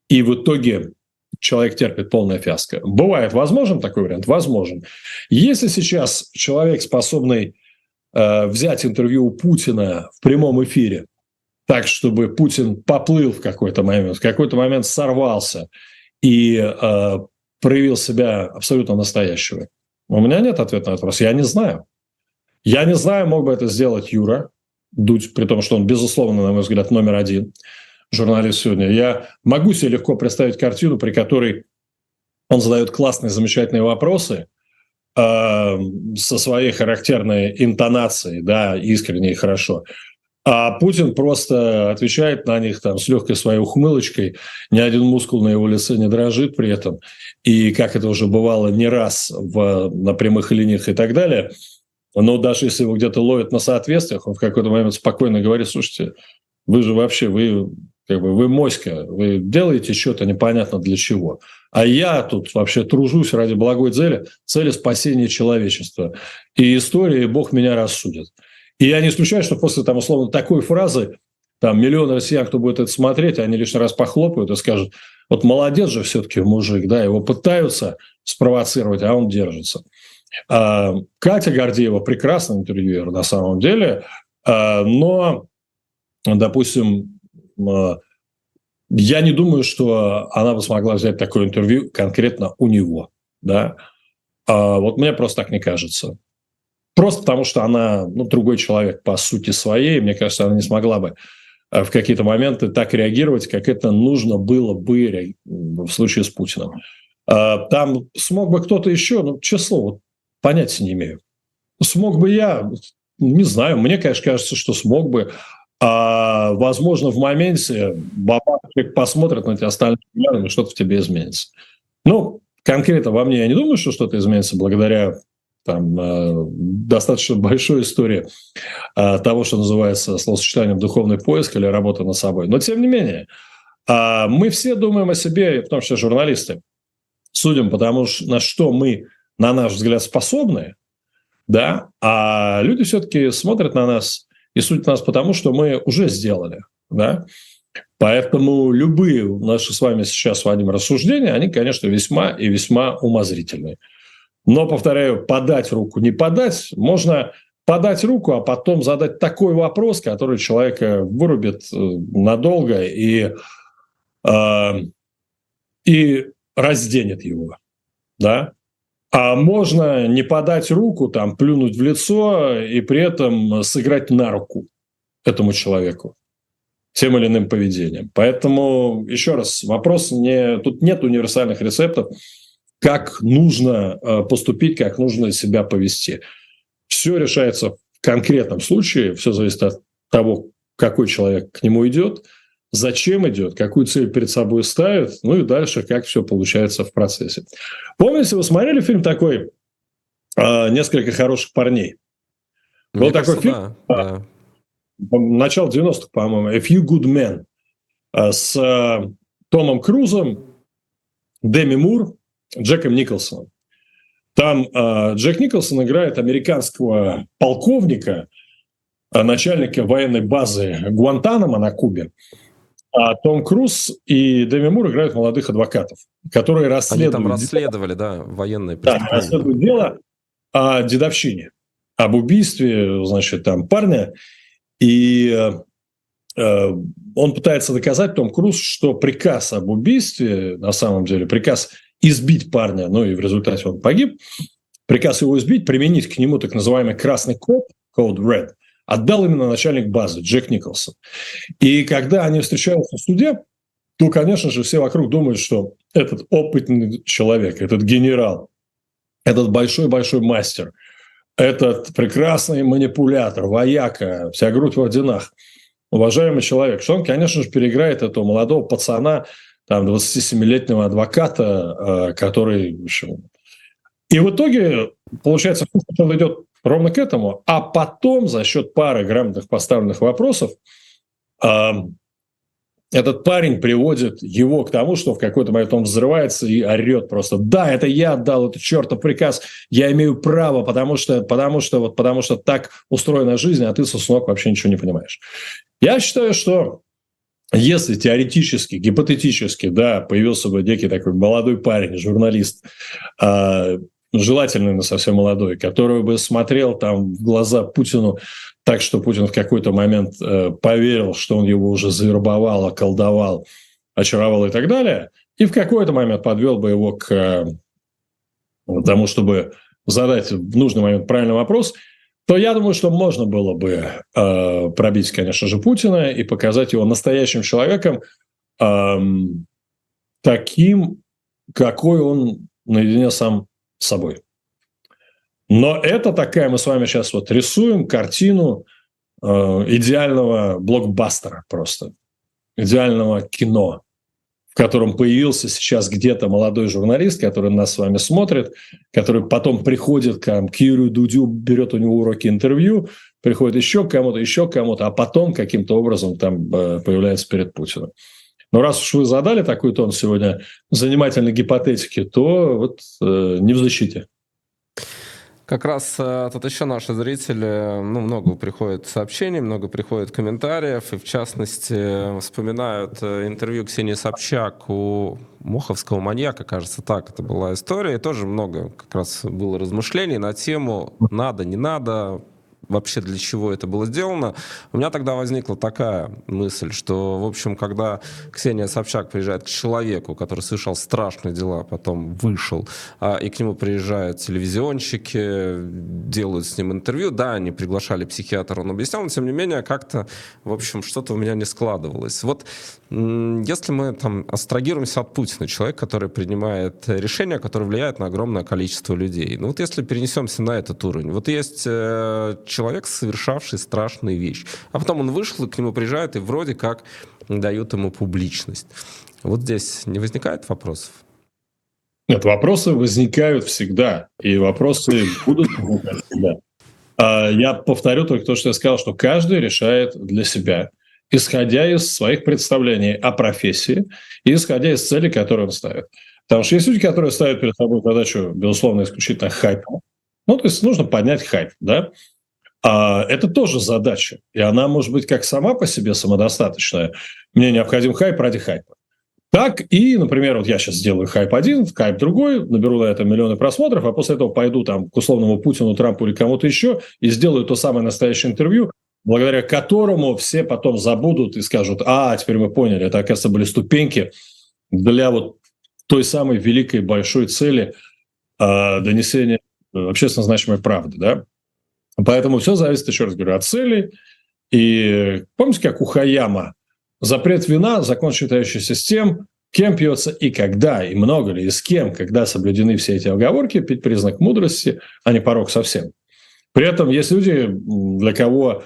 и в итоге человек терпит полное фиаско. Бывает возможен такой вариант? Возможен. Если сейчас человек, способный э, взять интервью у Путина в прямом эфире, так, чтобы Путин поплыл в какой-то момент, в какой-то момент сорвался и э, проявил себя абсолютно настоящего. У меня нет ответа на этот вопрос. Я не знаю. Я не знаю, мог бы это сделать Юра Дудь, при том, что он, безусловно, на мой взгляд, номер один журналист сегодня. Я могу себе легко представить картину, при которой он задает классные, замечательные вопросы э, со своей характерной интонацией, да, искренне и хорошо. А Путин просто отвечает на них там с легкой своей ухмылочкой, ни один мускул на его лице не дрожит при этом. И как это уже бывало не раз в, на прямых линиях и так далее, но даже если его где-то ловят на соответствиях, он в какой-то момент спокойно говорит, слушайте, вы же вообще, вы как бы вы моська, вы делаете что-то непонятно для чего. А я тут вообще тружусь ради благой цели, цели спасения человечества. И история, и Бог меня рассудит. И я не исключаю, что после там, условно, такой фразы там миллион россиян, кто будет это смотреть, они лишний раз похлопают и скажут, вот молодец же все-таки мужик, да, его пытаются спровоцировать, а он держится. А, Катя Гордеева прекрасный интервьюер на самом деле, а, но, допустим, а, я не думаю, что она бы смогла взять такое интервью конкретно у него, да. Вот мне просто так не кажется. Просто потому, что она ну, другой человек по сути своей. Мне кажется, она не смогла бы э, в какие-то моменты так реагировать, как это нужно было бы в случае с Путиным. А, там смог бы кто-то еще, ну, число, вот, понятия не имею. Смог бы я, не знаю, мне, конечно, кажется, что смог бы. А, возможно, в моменте бабак посмотрит на тебя остальными, что-то в тебе изменится. Ну, конкретно во мне я не думаю, что что-то изменится благодаря там э, достаточно большой истории э, того, что называется словосочетанием «духовный поиск» или «работа над собой». Но тем не менее, э, мы все думаем о себе, том числе журналисты, судим, потому что на что мы, на наш взгляд, способны, да, а люди все-таки смотрят на нас и судят нас потому, что мы уже сделали, да. Поэтому любые наши с вами сейчас, Вадим, рассуждения, они, конечно, весьма и весьма умозрительные. Но, повторяю, подать руку, не подать, можно подать руку, а потом задать такой вопрос, который человека вырубит э, надолго и, э, и разденет его. Да? А можно не подать руку, там, плюнуть в лицо и при этом сыграть на руку этому человеку тем или иным поведением. Поэтому, еще раз, вопрос не... Тут нет универсальных рецептов как нужно э, поступить, как нужно себя повести. Все решается в конкретном случае, все зависит от того, какой человек к нему идет, зачем идет, какую цель перед собой ставит, ну и дальше, как все получается в процессе. Помните, вы смотрели фильм такой э, «Несколько хороших парней»? Мне Был кажется, такой фильм, да, да. начало 90-х, по-моему, «A Few Good Men» э, с Томом Крузом, Деми Мур, Джеком Николсоном. Там э, Джек Николсон играет американского полковника, э, начальника военной базы Гуантанамо на Кубе. А Том Круз и Дэми Мур играют молодых адвокатов, которые расследуют... Они там расследовали, да, военные. Да, расследуют дело о дедовщине, об убийстве, значит, там парня. И э он пытается доказать, Том Круз, что приказ об убийстве, на самом деле, приказ избить парня, ну и в результате он погиб, приказ его избить, применить к нему так называемый красный код, code red, отдал именно начальник базы Джек Николсон. И когда они встречаются в суде, то, конечно же, все вокруг думают, что этот опытный человек, этот генерал, этот большой-большой мастер, этот прекрасный манипулятор, вояка, вся грудь в орденах, уважаемый человек, что он, конечно же, переиграет этого молодого пацана, там 27-летнего адвоката, э, который... И в итоге, получается, он идет ровно к этому, а потом за счет пары грамотных поставленных вопросов этот парень приводит его к тому, что в какой-то момент он взрывается и орет просто, да, это я отдал этот чертов приказ, я имею право, потому что, потому что, вот, потому что так устроена жизнь, а ты, соснок, вообще ничего не понимаешь. Я считаю, что если теоретически, гипотетически, да, появился бы некий такой молодой парень, журналист, э, желательно но совсем молодой, который бы смотрел там в глаза Путину так, что Путин в какой-то момент э, поверил, что он его уже завербовал, околдовал, очаровал и так далее, и в какой-то момент подвел бы его к э, тому, чтобы задать в нужный момент правильный вопрос, то я думаю, что можно было бы э, пробить, конечно же, Путина и показать его настоящим человеком, э, таким, какой он наедине сам с собой. Но это такая, мы с вами сейчас вот рисуем картину э, идеального блокбастера просто, идеального кино, в котором появился сейчас где-то молодой журналист, который нас с вами смотрит, который потом приходит к, к Юрию Дудю, берет у него уроки интервью, приходит еще к кому-то, еще к кому-то, а потом каким-то образом там э, появляется перед Путиным. Но раз уж вы задали такой тон сегодня занимательной гипотетики, то вот э, не в защите. Как раз э, тут еще наши зрители, ну, много приходит сообщений, много приходит комментариев, и в частности вспоминают э, интервью Ксении Собчак у Моховского маньяка, кажется, так это была история, и тоже много как раз было размышлений на тему «надо, не надо», вообще для чего это было сделано, у меня тогда возникла такая мысль, что, в общем, когда Ксения Собчак приезжает к человеку, который совершал страшные дела, потом вышел, а, и к нему приезжают телевизионщики, делают с ним интервью, да, они приглашали психиатра, он объяснял, но тем не менее как-то, в общем, что-то у меня не складывалось. Вот если мы там астрагируемся от Путина, человек, который принимает решения, которые влияют на огромное количество людей, ну вот если перенесемся на этот уровень, вот есть э, человек, совершавший страшные вещи. А потом он вышел, и к нему приезжают, и вроде как дают ему публичность. Вот здесь не возникает вопросов? Нет, вопросы возникают всегда, и вопросы будут возникать всегда. А, я повторю только то, что я сказал, что каждый решает для себя, исходя из своих представлений о профессии и исходя из цели, которые он ставит. Потому что есть люди, которые ставят перед собой задачу, безусловно, исключительно хайпа. Ну, то есть нужно поднять хайп, да? А это тоже задача. И она может быть как сама по себе самодостаточная. Мне необходим хайп ради хайпа. Так и, например, вот я сейчас сделаю хайп один, хайп другой, наберу на это миллионы просмотров, а после этого пойду там к условному Путину, Трампу или кому-то еще и сделаю то самое настоящее интервью, благодаря которому все потом забудут и скажут, а, теперь мы поняли, это, оказывается, были ступеньки для вот той самой великой большой цели э, донесения общественно значимой правды, да. Поэтому все зависит, еще раз говорю, от цели. И помните, как у Хаяма запрет вина, закон, считающийся с тем, кем пьется и когда, и много ли, и с кем, когда соблюдены все эти оговорки, пить признак мудрости, а не порог совсем. При этом есть люди, для кого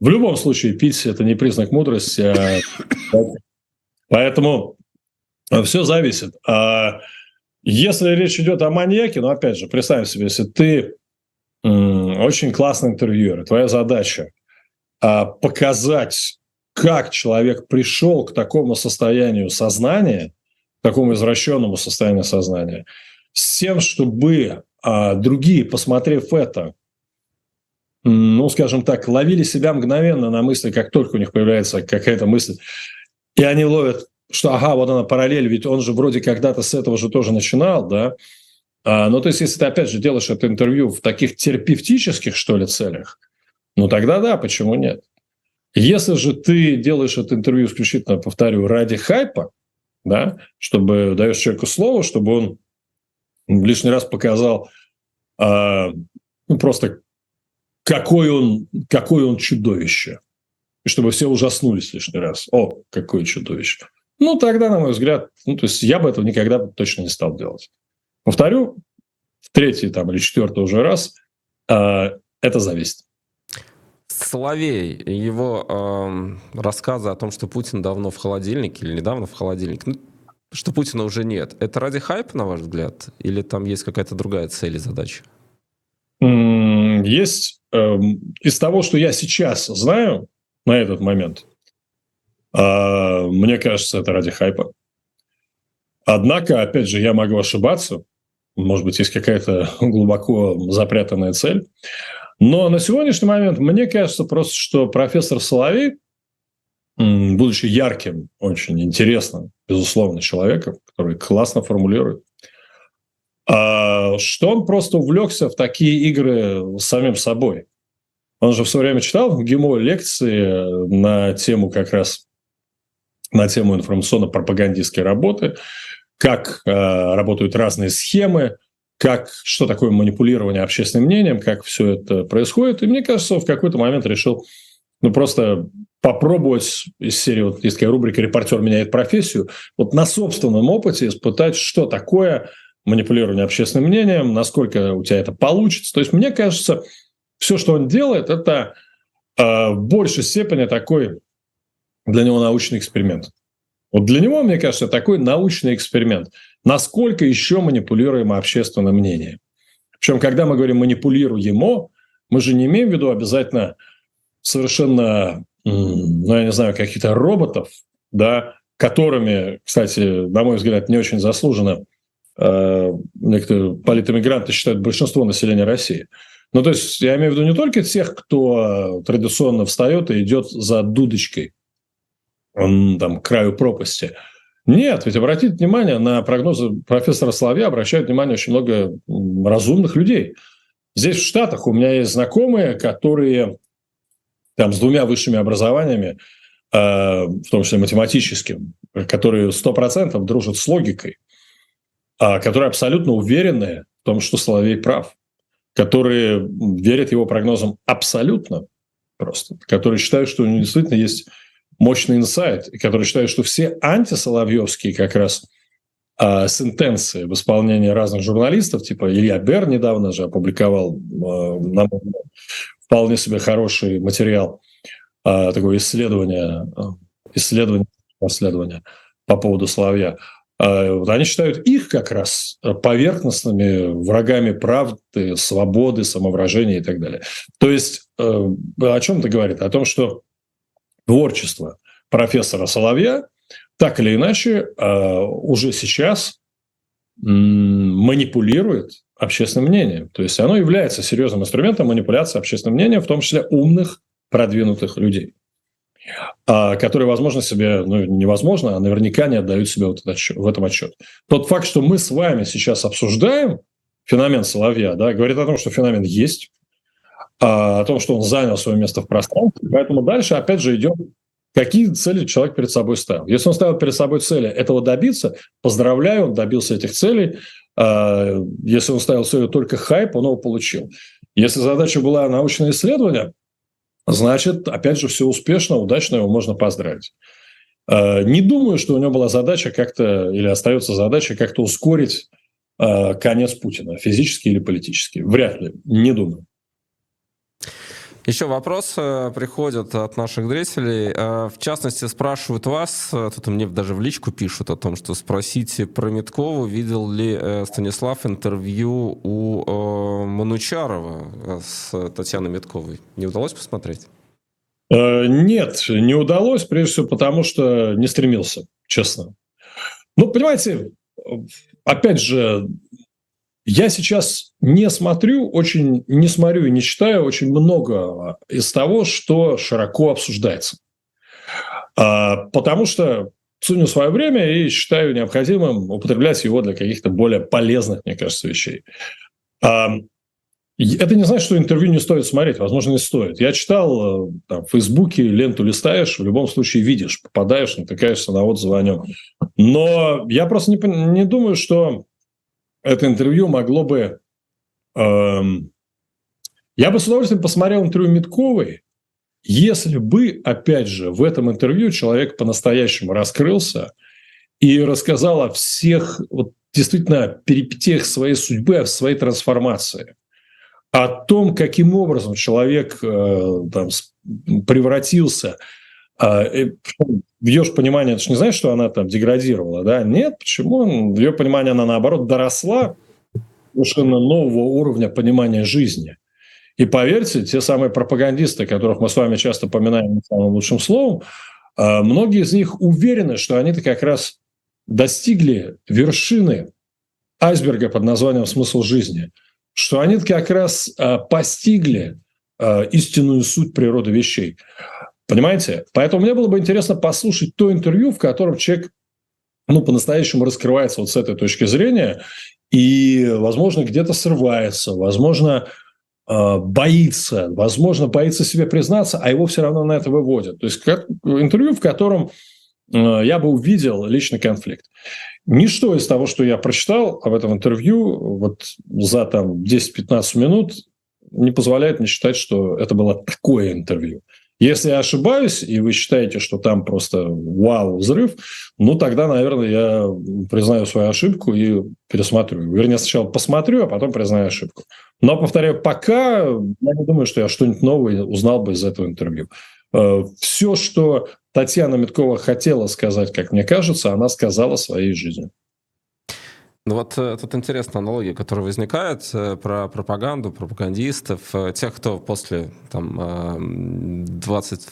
в любом случае пить – это не признак мудрости. А... Поэтому все зависит. А если речь идет о маньяке, ну, опять же, представь себе, если ты очень классный интервьюер. Твоя задача а, показать, как человек пришел к такому состоянию сознания, к такому извращенному состоянию сознания, с тем, чтобы а, другие, посмотрев это, ну, скажем так, ловили себя мгновенно на мысли, как только у них появляется какая-то мысль, и они ловят, что ага, вот она параллель, ведь он же вроде когда-то с этого же тоже начинал, да, а, ну, то есть, если ты, опять же, делаешь это интервью в таких терапевтических, что ли, целях, ну, тогда да, почему нет? Если же ты делаешь это интервью исключительно, повторю, ради хайпа, да, чтобы даешь человеку слово, чтобы он лишний раз показал а, ну, просто какой он, какой он чудовище. И чтобы все ужаснулись лишний раз. О, какое чудовище. Ну, тогда, на мой взгляд, ну, то есть я бы этого никогда точно не стал делать. Повторю, в третий там, или четвертый уже раз, э, это зависит. Соловей, его э, рассказы о том, что Путин давно в холодильнике или недавно в холодильнике, ну, что Путина уже нет, это ради хайпа, на ваш взгляд? Или там есть какая-то другая цель и задача? Есть э, из того, что я сейчас знаю на этот момент, А, мне кажется, это ради хайпа. Однако, опять же, я могу ошибаться. Может быть, есть какая-то глубоко запрятанная цель. Но на сегодняшний момент мне кажется просто, что профессор Соловей, будучи ярким, очень интересным, безусловно, человеком, который классно формулирует, а, что он просто увлекся в такие игры самим собой. Он же все время читал в ГИМО лекции на тему как раз на тему информационно-пропагандистской работы, как э, работают разные схемы, как, что такое манипулирование общественным мнением, как все это происходит. И мне кажется, в какой-то момент решил ну, просто попробовать из серии, вот есть такая рубрика «Репортер меняет профессию», вот на собственном опыте испытать, что такое манипулирование общественным мнением, насколько у тебя это получится. То есть, мне кажется, все, что он делает, это э, в большей степени такой для него научный эксперимент. Вот для него, мне кажется, такой научный эксперимент. Насколько еще манипулируемо общественное мнение? Причем, когда мы говорим манипулируемо, мы же не имеем в виду обязательно совершенно, ну, я не знаю, каких-то роботов, да, которыми, кстати, на мой взгляд, не очень заслуженно э, некоторые политэмигранты считают большинство населения России. Ну, то есть я имею в виду не только тех, кто традиционно встает и идет за дудочкой, там, к краю пропасти. Нет, ведь обратите внимание на прогнозы профессора Соловья, обращают внимание очень много разумных людей. Здесь в Штатах у меня есть знакомые, которые там с двумя высшими образованиями, э, в том числе математическим, которые 100% дружат с логикой, а которые абсолютно уверены в том, что Соловей прав, которые верят его прогнозам абсолютно просто, которые считают, что у него действительно есть мощный инсайт, который считает, что все антисоловьевские как раз э, сентенции в исполнении разных журналистов, типа Илья Бер недавно же опубликовал э, на вполне себе хороший материал, э, такое исследование, э, исследование, расследование по поводу Соловья. Они считают их как раз поверхностными врагами правды, свободы, самовыражения и так далее. То есть э, о чем это говорит? О том, что творчество профессора Соловья так или иначе э, уже сейчас манипулирует общественным мнением. То есть оно является серьезным инструментом манипуляции общественным мнением, в том числе умных, продвинутых людей, а, которые, возможно, себе, ну, невозможно, а наверняка не отдают себе вот этот, в этом отчет. Тот факт, что мы с вами сейчас обсуждаем феномен Соловья, да, говорит о том, что феномен есть, о том, что он занял свое место в пространстве. Поэтому дальше, опять же, идем, какие цели человек перед собой ставил. Если он ставил перед собой цели этого добиться, поздравляю, он добился этих целей. А, если он ставил целью только хайп, он его получил. Если задача была научное исследование, значит, опять же, все успешно, удачно, его можно поздравить. А, не думаю, что у него была задача как-то, или остается задача как-то ускорить конец Путина, физически или политически. Вряд ли, не думаю. Еще вопрос э, приходит от наших зрителей. Э, в частности, спрашивают вас, э, тут мне даже в личку пишут о том, что спросите про Миткову, видел ли Станислав интервью у Манучарова с Татьяной Митковой. Не удалось посмотреть? Нет, не удалось, прежде всего потому, что не стремился, честно. Ну, понимаете, опять же, я сейчас не смотрю, очень не смотрю и не читаю очень много из того, что широко обсуждается. А, потому что ценю свое время и считаю необходимым употреблять его для каких-то более полезных, мне кажется, вещей. А, это не значит, что интервью не стоит смотреть. Возможно, не стоит. Я читал э, там, в Фейсбуке, ленту листаешь, в любом случае видишь, попадаешь, натыкаешься на отзывы о нем. Но я просто не, не думаю, что это интервью могло бы... Эм, я бы с удовольствием посмотрел интервью Митковой, если бы, опять же, в этом интервью человек по-настоящему раскрылся и рассказал о всех вот, действительно перипетиях своей судьбы, о своей трансформации, о том, каким образом человек э, там, превратился а, в ее понимании, это же не значит, что она там деградировала, да? Нет, почему? В ее понимании она, наоборот, доросла совершенно нового уровня понимания жизни. И поверьте, те самые пропагандисты, которых мы с вами часто поминаем самым лучшим словом, А многие из них уверены, что они-то как раз достигли вершины айсберга под названием «Смысл жизни», что они как раз а, постигли а, истинную суть природы вещей. Понимаете? Поэтому мне было бы интересно послушать то интервью, в котором человек ну, по-настоящему раскрывается вот с этой точки зрения и, возможно, где-то срывается, возможно, а, боится, возможно, боится себе признаться, а его все равно на это выводят. То есть как интервью, в котором а, я бы увидел личный конфликт. Ничто из того, что я прочитал об этом интервью вот за там 10-15 минут не позволяет мне считать, что это было такое интервью. Если я ошибаюсь, и вы считаете, что там просто вау, взрыв, ну тогда, наверное, я признаю свою ошибку и пересмотрю. Вернее, сначала посмотрю, а потом признаю ошибку. Но, повторяю, пока я не думаю, что я что-нибудь новое узнал бы из этого интервью. Э, Все, что Татьяна Миткова хотела сказать, как мне кажется, она сказала своей жизнью. Ну вот э, тут интересная аналогия, которая возникает э, про пропаганду, пропагандистов, э, тех, кто после там 20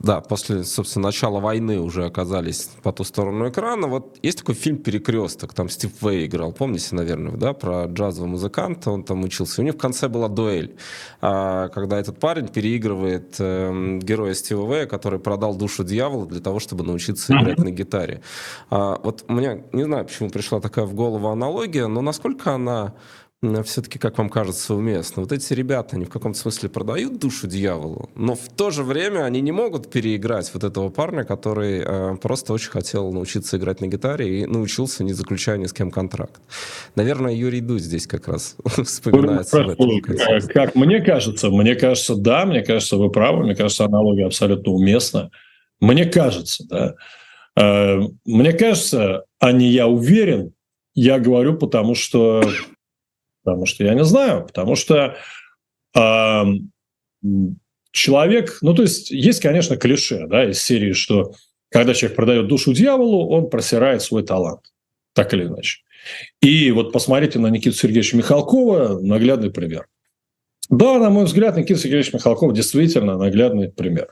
да, после, собственно, начала войны уже оказались по ту сторону экрана. Вот есть такой фильм «Перекресток», там Стив Вэй играл, помните, наверное, да, про джазового музыканта, он там учился. У него в конце была дуэль, а, когда этот парень переигрывает э, героя Стива Вэя, который продал душу дьявола для того, чтобы научиться играть на гитаре. А, вот мне, не знаю, почему пришла такая в голову аналогия, но насколько она все-таки, как вам кажется, уместно. Вот эти ребята, они в каком-то смысле продают душу дьяволу, но в то же время они не могут переиграть вот этого парня, который э, просто очень хотел научиться играть на гитаре и научился, не заключая ни с кем контракт. Наверное, Юрий Дудь здесь как раз вспоминается в этом контексте. Как мне кажется, мне кажется, да, мне кажется, вы правы, мне кажется, аналогия абсолютно уместна. Мне кажется, да. Э, мне кажется, а не я уверен, я говорю, потому что Потому что я не знаю, потому что э, человек, ну то есть есть, конечно, клише, да, из серии, что когда человек продает душу дьяволу, он просирает свой талант, так или иначе. И вот посмотрите на Никиту Сергеевича Михалкова, наглядный пример. Да, на мой взгляд, Никита Сергеевич Михалков действительно наглядный пример.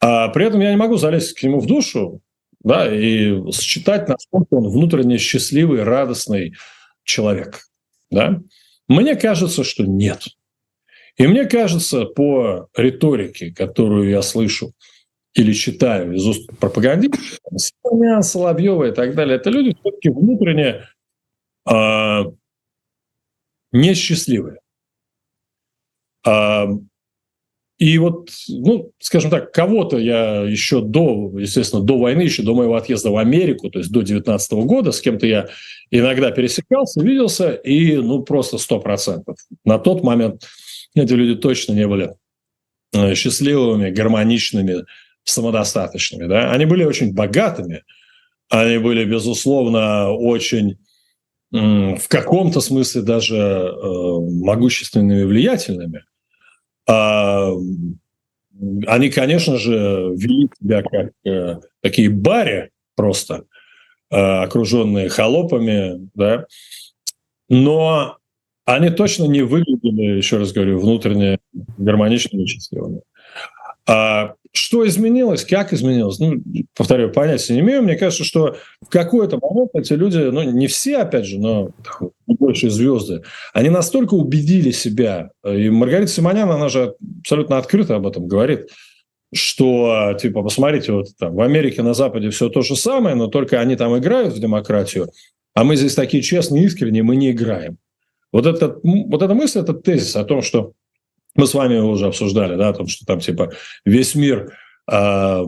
А при этом я не могу залезть к нему в душу, да, и считать, насколько он внутренне счастливый, радостный человек. Да? Мне кажется, что нет. И мне кажется, по риторике, которую я слышу или читаю из уст пропагандистов, Симонян, Соловьева и так далее, это люди все-таки внутренне э, несчастливые. Э, и вот, ну, скажем так, кого-то я еще до, естественно, до войны, еще до моего отъезда в Америку, то есть до 19 года, с кем-то я иногда пересекался, виделся, и, ну, просто сто процентов. На тот момент эти люди точно не были э, счастливыми, гармоничными, самодостаточными. Да? Они были очень богатыми, они были, безусловно, очень в каком-то смысле даже э, могущественными влиятельными – они, конечно же, вели себя как э, такие бари просто, э, окруженные холопами, да, но они точно не выглядели, еще раз говорю, внутренне гармоничными и счастливыми. А что изменилось, как изменилось? Ну, повторю, понятия не имею. Мне кажется, что в какой-то момент эти люди, ну, не все, опять же, но большие звезды, они настолько убедили себя. И Маргарита Симонян, она же абсолютно открыто об этом говорит, что, типа, посмотрите, вот там в Америке, на Западе все то же самое, но только они там играют в демократию, а мы здесь такие честные, искренние, мы не играем. Вот, этот, вот эта мысль, этот тезис о том, что мы с вами уже обсуждали, да, о что там типа весь мир э,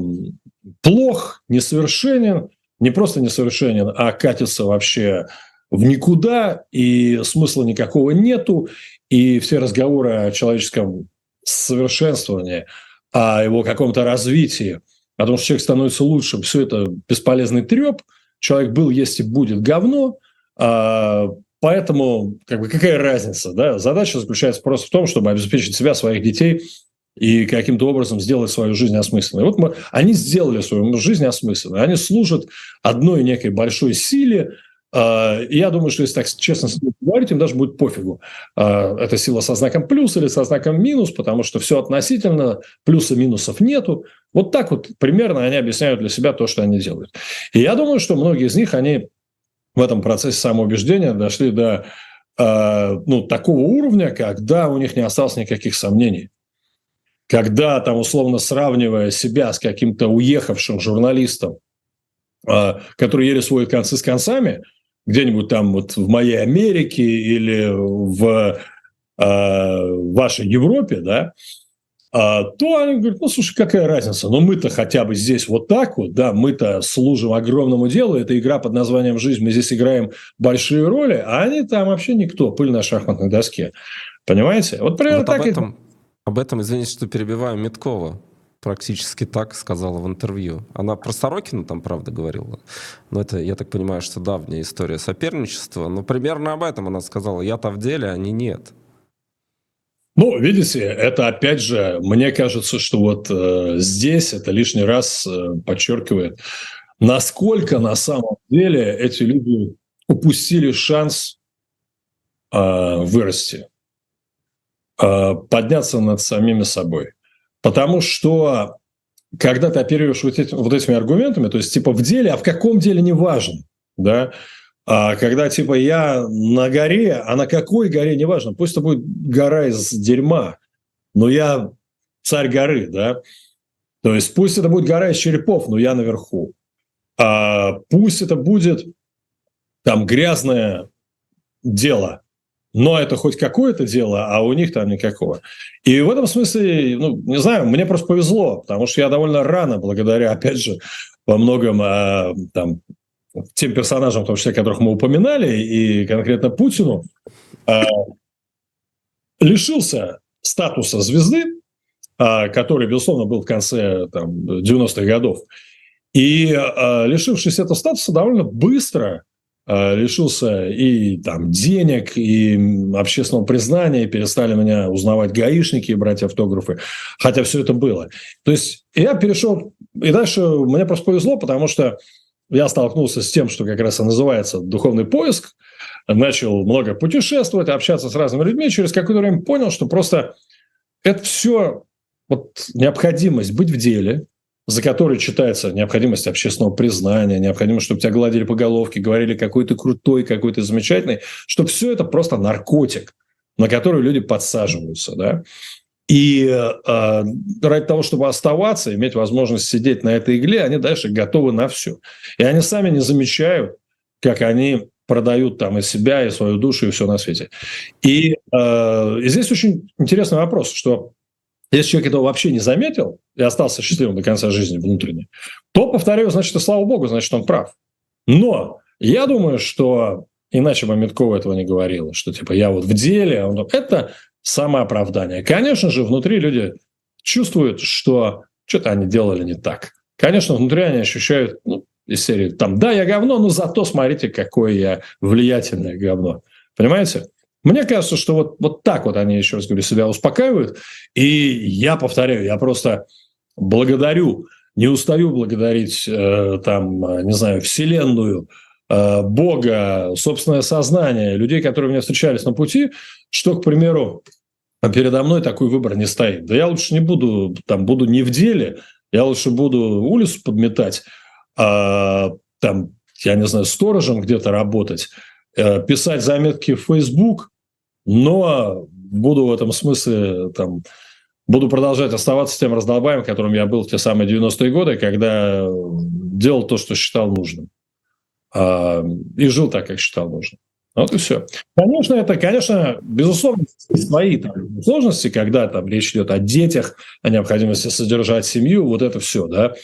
плох, несовершенен, не просто несовершенен, а катится вообще в никуда, и смысла никакого нету, и все разговоры о человеческом совершенствовании, о его каком-то развитии, о том, что человек становится лучшим, все это бесполезный треп, человек был, есть и будет говно, а Поэтому как бы, какая разница? Да? Задача заключается просто в том, чтобы обеспечить себя, своих детей и каким-то образом сделать свою жизнь осмысленной. Вот мы, они сделали свою жизнь осмысленной. Они служат одной некой большой силе, А, я думаю, что если так честно говорить, им даже будет пофигу. А, это сила со знаком плюс или со знаком минус, потому что все относительно, плюса-минусов нету. Вот так вот примерно они объясняют для себя то, что они делают. И я думаю, что многие из них, они в этом процессе самоубеждения дошли до а, ну, такого уровня, когда у них не осталось никаких сомнений. Когда там, условно сравнивая себя с каким-то уехавшим журналистом, который еле сводит концы с концами – где-нибудь там вот в моей Америке или в э, вашей Европе, да, то они говорят, ну, слушай, какая разница, но мы-то хотя бы здесь вот так вот, да, мы-то служим огромному делу, это игра под названием «Жизнь», мы здесь играем большие роли, а они там вообще никто, пыль на шахматной доске. Понимаете? Вот примерно вот так об этом, и... об этом, извините, что перебиваю, Меткова практически так сказала в интервью. Она про Сорокина там, правда, говорила. Но это, я так понимаю, что давняя история соперничества. Но примерно об этом она сказала. Я-то в деле, а они нет. Ну, видите, это опять же, мне кажется, что вот э, здесь это лишний раз э, подчеркивает, насколько на самом деле эти люди упустили шанс э, вырасти, э, подняться над самими собой. Потому что когда ты оперируешь вот, этим, вот этими аргументами, то есть типа в деле, а в каком деле не важно, да, когда типа я на горе, а на какой горе не важно, пусть это будет гора из дерьма, но я царь горы, да, то есть пусть это будет гора из черепов, но я наверху, а пусть это будет там грязное дело, но это хоть какое-то дело, а у них там никакого. И в этом смысле, ну, не знаю, мне просто повезло, потому что я довольно рано, благодаря, опять же, во многом а, там, тем персонажам, в том числе, которых мы упоминали, и конкретно Путину, а, лишился статуса звезды, а, который, безусловно, был в конце там, 90-х годов. И а, лишившись этого статуса, довольно быстро Э, лишился и там денег, и общественного признания, перестали меня узнавать гаишники и брать автографы, хотя все это было. То есть я перешел, и дальше мне просто повезло, потому что я столкнулся с тем, что как раз и называется духовный поиск, начал много путешествовать, общаться с разными людьми, через какое-то время понял, что просто это все вот необходимость быть в деле, за которой читается необходимость общественного признания, необходимость, чтобы тебя гладили по головке, говорили, какой ты крутой, какой ты замечательный, что все это просто наркотик, на который люди подсаживаются, да. И э, ради того, чтобы оставаться, иметь возможность сидеть на этой игле, они дальше готовы на все. И они сами не замечают, как они продают там и себя, и свою душу, и все на свете. И, э, и здесь очень интересный вопрос, что если человек этого вообще не заметил и остался счастливым до конца жизни внутренне, то, повторяю, значит, и слава богу, значит, он прав. Но я думаю, что иначе бы Миткова этого не говорила, что типа я вот в деле, а он... это самооправдание. Конечно же, внутри люди чувствуют, что что-то они делали не так. Конечно, внутри они ощущают ну, из серии там, да, я говно, но зато смотрите, какое я влиятельное говно. Понимаете? Мне кажется, что вот, вот так вот они, еще раз говорю, себя успокаивают. И я повторяю, я просто благодарю, не устаю благодарить, э, там, не знаю, Вселенную, э, Бога, собственное сознание, людей, которые мне встречались на пути, что, к примеру, передо мной такой выбор не стоит. Да я лучше не буду, там, буду не в деле, я лучше буду улицу подметать, а, там, я не знаю, сторожем где-то работать, э, писать заметки в Facebook, но буду в этом смысле там, буду продолжать оставаться тем раздолбаем, которым я был в те самые 90-е годы, когда делал то, что считал нужным. А, и жил так, как считал нужным. Вот и все. Конечно, это, конечно, безусловно, свои там, сложности, когда там речь идет о детях, о необходимости содержать семью, вот это все, да.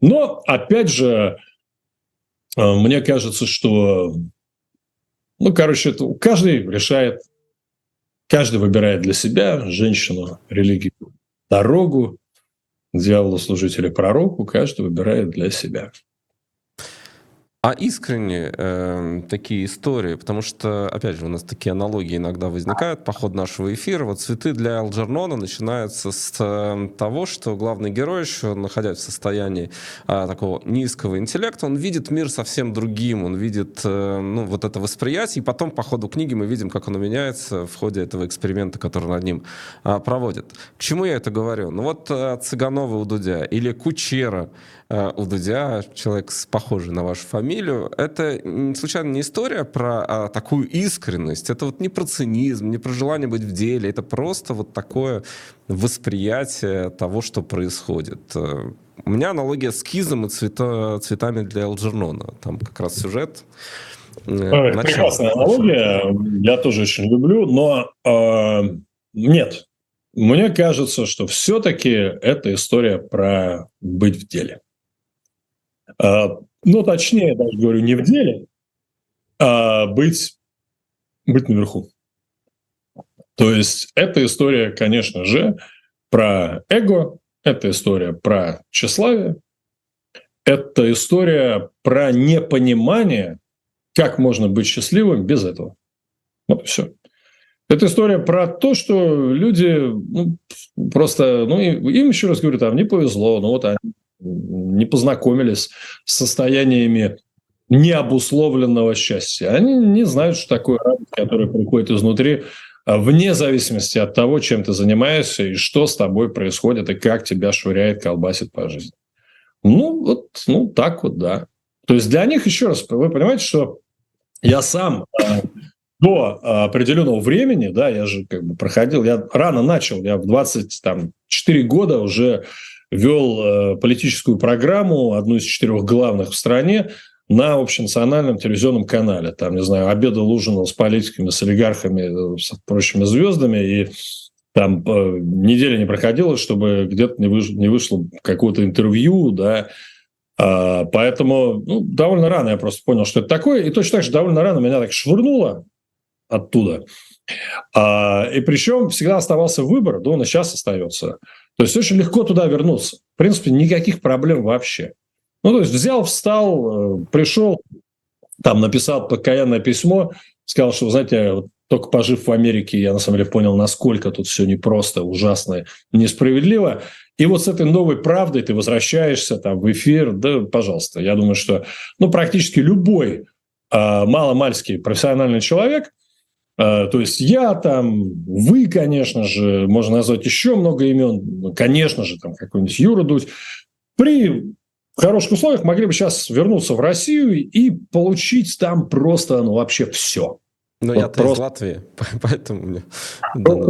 Но, опять же, э, мне кажется, что, ну, короче, это каждый решает Каждый выбирает для себя женщину, религию, дорогу, дьяволу, служителя, пророку. Каждый выбирает для себя. А искренне э, такие истории, потому что, опять же, у нас такие аналогии иногда возникают по ходу нашего эфира. Вот «Цветы для Алджернона» начинаются с э, того, что главный герой, еще находясь в состоянии э, такого низкого интеллекта, он видит мир совсем другим, он видит э, ну, вот это восприятие, и потом по ходу книги мы видим, как оно меняется в ходе этого эксперимента, который над ним э, проводит. К чему я это говорю? Ну вот э, Цыганова у Дудя или Кучера у Дудя, человек похожий на вашу фамилию, это случайно не история про а, такую искренность, это вот не про цинизм, не про желание быть в деле, это просто вот такое восприятие того, что происходит. Э, у меня аналогия с Кизом и цвета, цветами для Элджернона. Там как раз сюжет. Э, прекрасная аналогия, я тоже очень люблю, но э, нет, мне кажется, что все-таки это история про быть в деле. А, ну, точнее, даже говорю, не в деле, а быть, быть наверху. То есть эта история, конечно же, про эго, это история про тщеславие, это история про непонимание, как можно быть счастливым без этого. Вот и все. Это история про то, что люди ну, просто, ну, им еще раз говорю, там не повезло, ну вот они не познакомились с состояниями необусловленного счастья. Они не знают, что такое радость, которая приходит изнутри, а, вне зависимости от того, чем ты занимаешься и что с тобой происходит, и как тебя швыряет, колбасит по жизни. Ну, вот, ну, так вот, да. То есть для них, еще раз, вы понимаете, что я сам а, до определенного времени, да, я же как бы проходил, я рано начал, я в 24 года уже вел э, политическую программу, одну из четырех главных в стране, на общенациональном телевизионном канале. Там, не знаю, обедал, ужинал с политиками, с олигархами, с прочими звездами, и там э, неделя не проходила, чтобы где-то не, выш, не вышло какое-то интервью, да, а, поэтому ну, довольно рано я просто понял, что это такое, и точно так же довольно рано меня так швырнуло оттуда. А, и причем всегда оставался выбор, да он и сейчас остается – то есть очень легко туда вернуться. В принципе, никаких проблем вообще. Ну, то есть взял, встал, э, пришел, там написал покаянное письмо, сказал, что, знаете, только пожив в Америке, я на самом деле понял, насколько тут все непросто, ужасно, несправедливо. И вот с этой новой правдой ты возвращаешься там в эфир, да, пожалуйста. Я думаю, что ну, практически любой э, маломальский профессиональный человек – то есть я там, вы, конечно же, можно назвать еще много имен, конечно же, там какой-нибудь Юра Дудь, при хороших условиях могли бы сейчас вернуться в Россию и получить там просто, ну, вообще все. Ну, вот я просто... из Латвии, поэтому мне...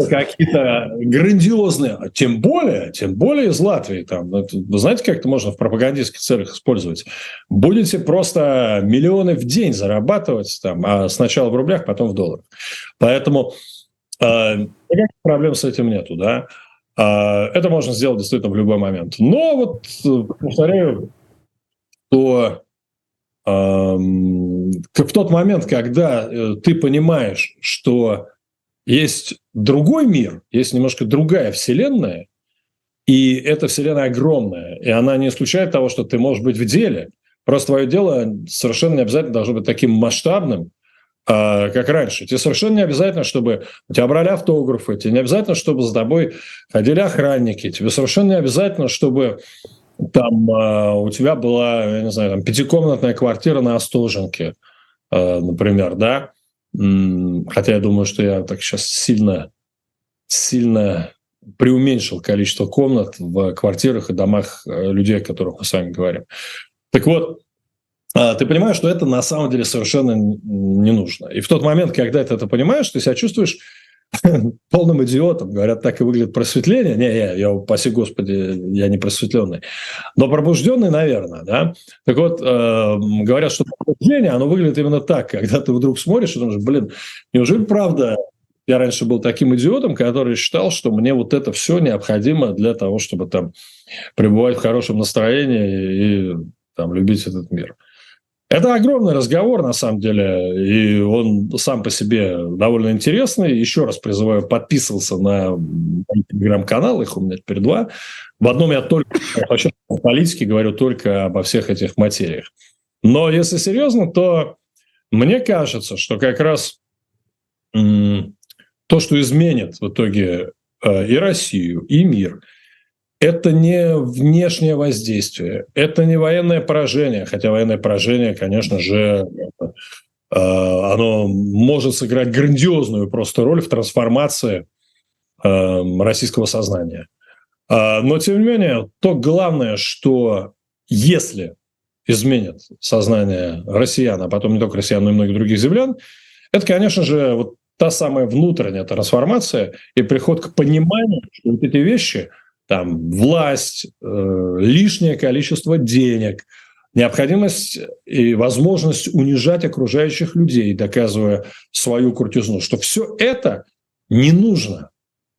Какие-то грандиозные, а тем более, тем более из Латвии. Там, ну, вы знаете, как это можно в пропагандистских целях использовать? Будете просто миллионы в день зарабатывать, там, а сначала в рублях, потом в долларах. Поэтому э, никаких проблем с этим нету, да. Э, это можно сделать действительно в любой момент. Но вот, э, повторяю, то в тот момент, когда э, ты понимаешь, что есть другой мир, есть немножко другая вселенная, и эта вселенная огромная, и она не исключает того, что ты можешь быть в деле. Просто твое дело совершенно не обязательно должно быть таким масштабным, а, как раньше. Тебе совершенно не обязательно, чтобы у тебя брали автографы, тебе не обязательно, чтобы за тобой ходили охранники, тебе совершенно не обязательно, чтобы там э, у тебя была, я не знаю, там, пятикомнатная квартира на Остоженке, э, например, да? Хотя я думаю, что я так сейчас сильно, сильно преуменьшил количество комнат в квартирах и домах э, людей, о которых мы с вами говорим. Так вот, э, ты понимаешь, что это на самом деле совершенно не нужно. И в тот момент, когда ты это понимаешь, ты себя чувствуешь полным идиотом. Говорят, так и выглядит просветление. Не, я, я упаси господи, я не просветленный. Но пробужденный, наверное, да. Так вот, э, говорят, что пробуждение, оно выглядит именно так, когда ты вдруг смотришь и думаешь, блин, неужели правда я раньше был таким идиотом, который считал, что мне вот это все необходимо для того, чтобы там пребывать в хорошем настроении и там любить этот мир. Это огромный разговор, на самом деле, и он сам по себе довольно интересный. Еще раз призываю подписываться на телеграм-канал, их у меня теперь два. В одном я только, вообще по политике говорю только обо всех этих материях. Но если серьезно, то мне кажется, что как раз то, что изменит в итоге э, и Россию, и мир, это не внешнее воздействие, это не военное поражение, хотя военное поражение, конечно же, э, оно может сыграть грандиозную просто роль в трансформации э, российского сознания. А, но, тем не менее, то главное, что если изменит сознание россиян, а потом не только россиян, но и многих других землян, это, конечно же, вот та самая внутренняя трансформация и приход к пониманию, что вот эти вещи, там, власть, э, лишнее количество денег, необходимость и возможность унижать окружающих людей, доказывая свою крутизну, что все это не нужно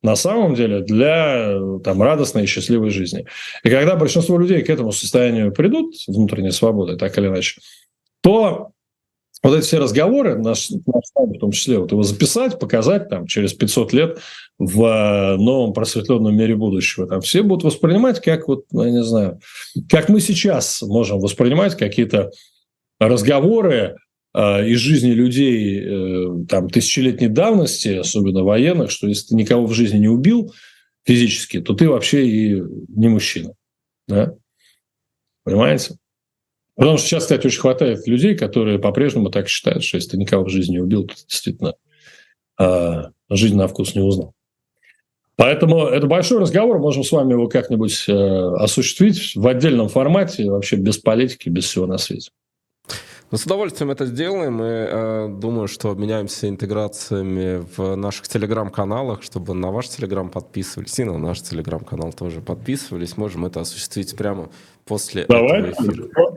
на самом деле для там, радостной и счастливой жизни. И когда большинство людей к этому состоянию придут, внутренней свободы, так или иначе, то вот эти все разговоры, наш, наш в том числе, вот его записать, показать там через 500 лет в э, новом просветленном мире будущего, там все будут воспринимать как вот, ну, я не знаю, как мы сейчас можем воспринимать какие-то разговоры э, из жизни людей э, там тысячелетней давности, особенно военных, что если ты никого в жизни не убил физически, то ты вообще и не мужчина. Да? Понимаете? Потому что сейчас, кстати, очень хватает людей, которые по-прежнему так считают, что если ты никого в жизни не убил, то действительно э, жизнь на вкус не узнал. Поэтому это большой разговор, можем с вами его как-нибудь э, осуществить в отдельном формате, вообще без политики, без всего на свете. Ну, с удовольствием это сделаем. И э, думаю, что обменяемся интеграциями в наших телеграм-каналах, чтобы на ваш телеграм подписывались и на наш телеграм-канал тоже подписывались. Можем это осуществить прямо после Давай. этого эфира.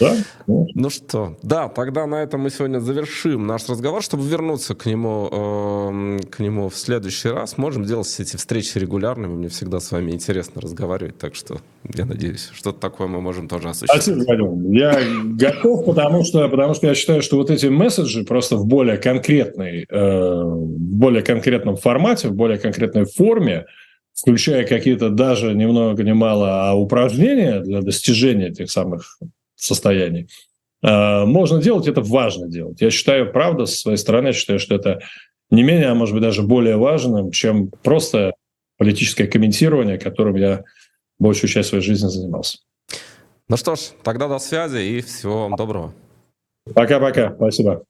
Да? Ну что, да, тогда на этом мы сегодня завершим наш разговор, чтобы вернуться к нему, э, к нему в следующий раз. Можем делать эти встречи регулярными, мне всегда с вами интересно разговаривать, так что я надеюсь, что-то такое мы можем тоже осуществить. Спасибо, Вадим. Я готов, потому что, потому что я считаю, что вот эти месседжи просто в более конкретной, э, в более конкретном формате, в более конкретной форме, включая какие-то даже ни много ни мало а упражнения для достижения этих самых состоянии. А, можно делать, это важно делать. Я считаю, правда, с своей стороны, я считаю, что это не менее, а может быть даже более важным, чем просто политическое комментирование, которым я большую часть своей жизни занимался. Ну что ж, тогда до связи и всего вам доброго. Пока-пока. Спасибо.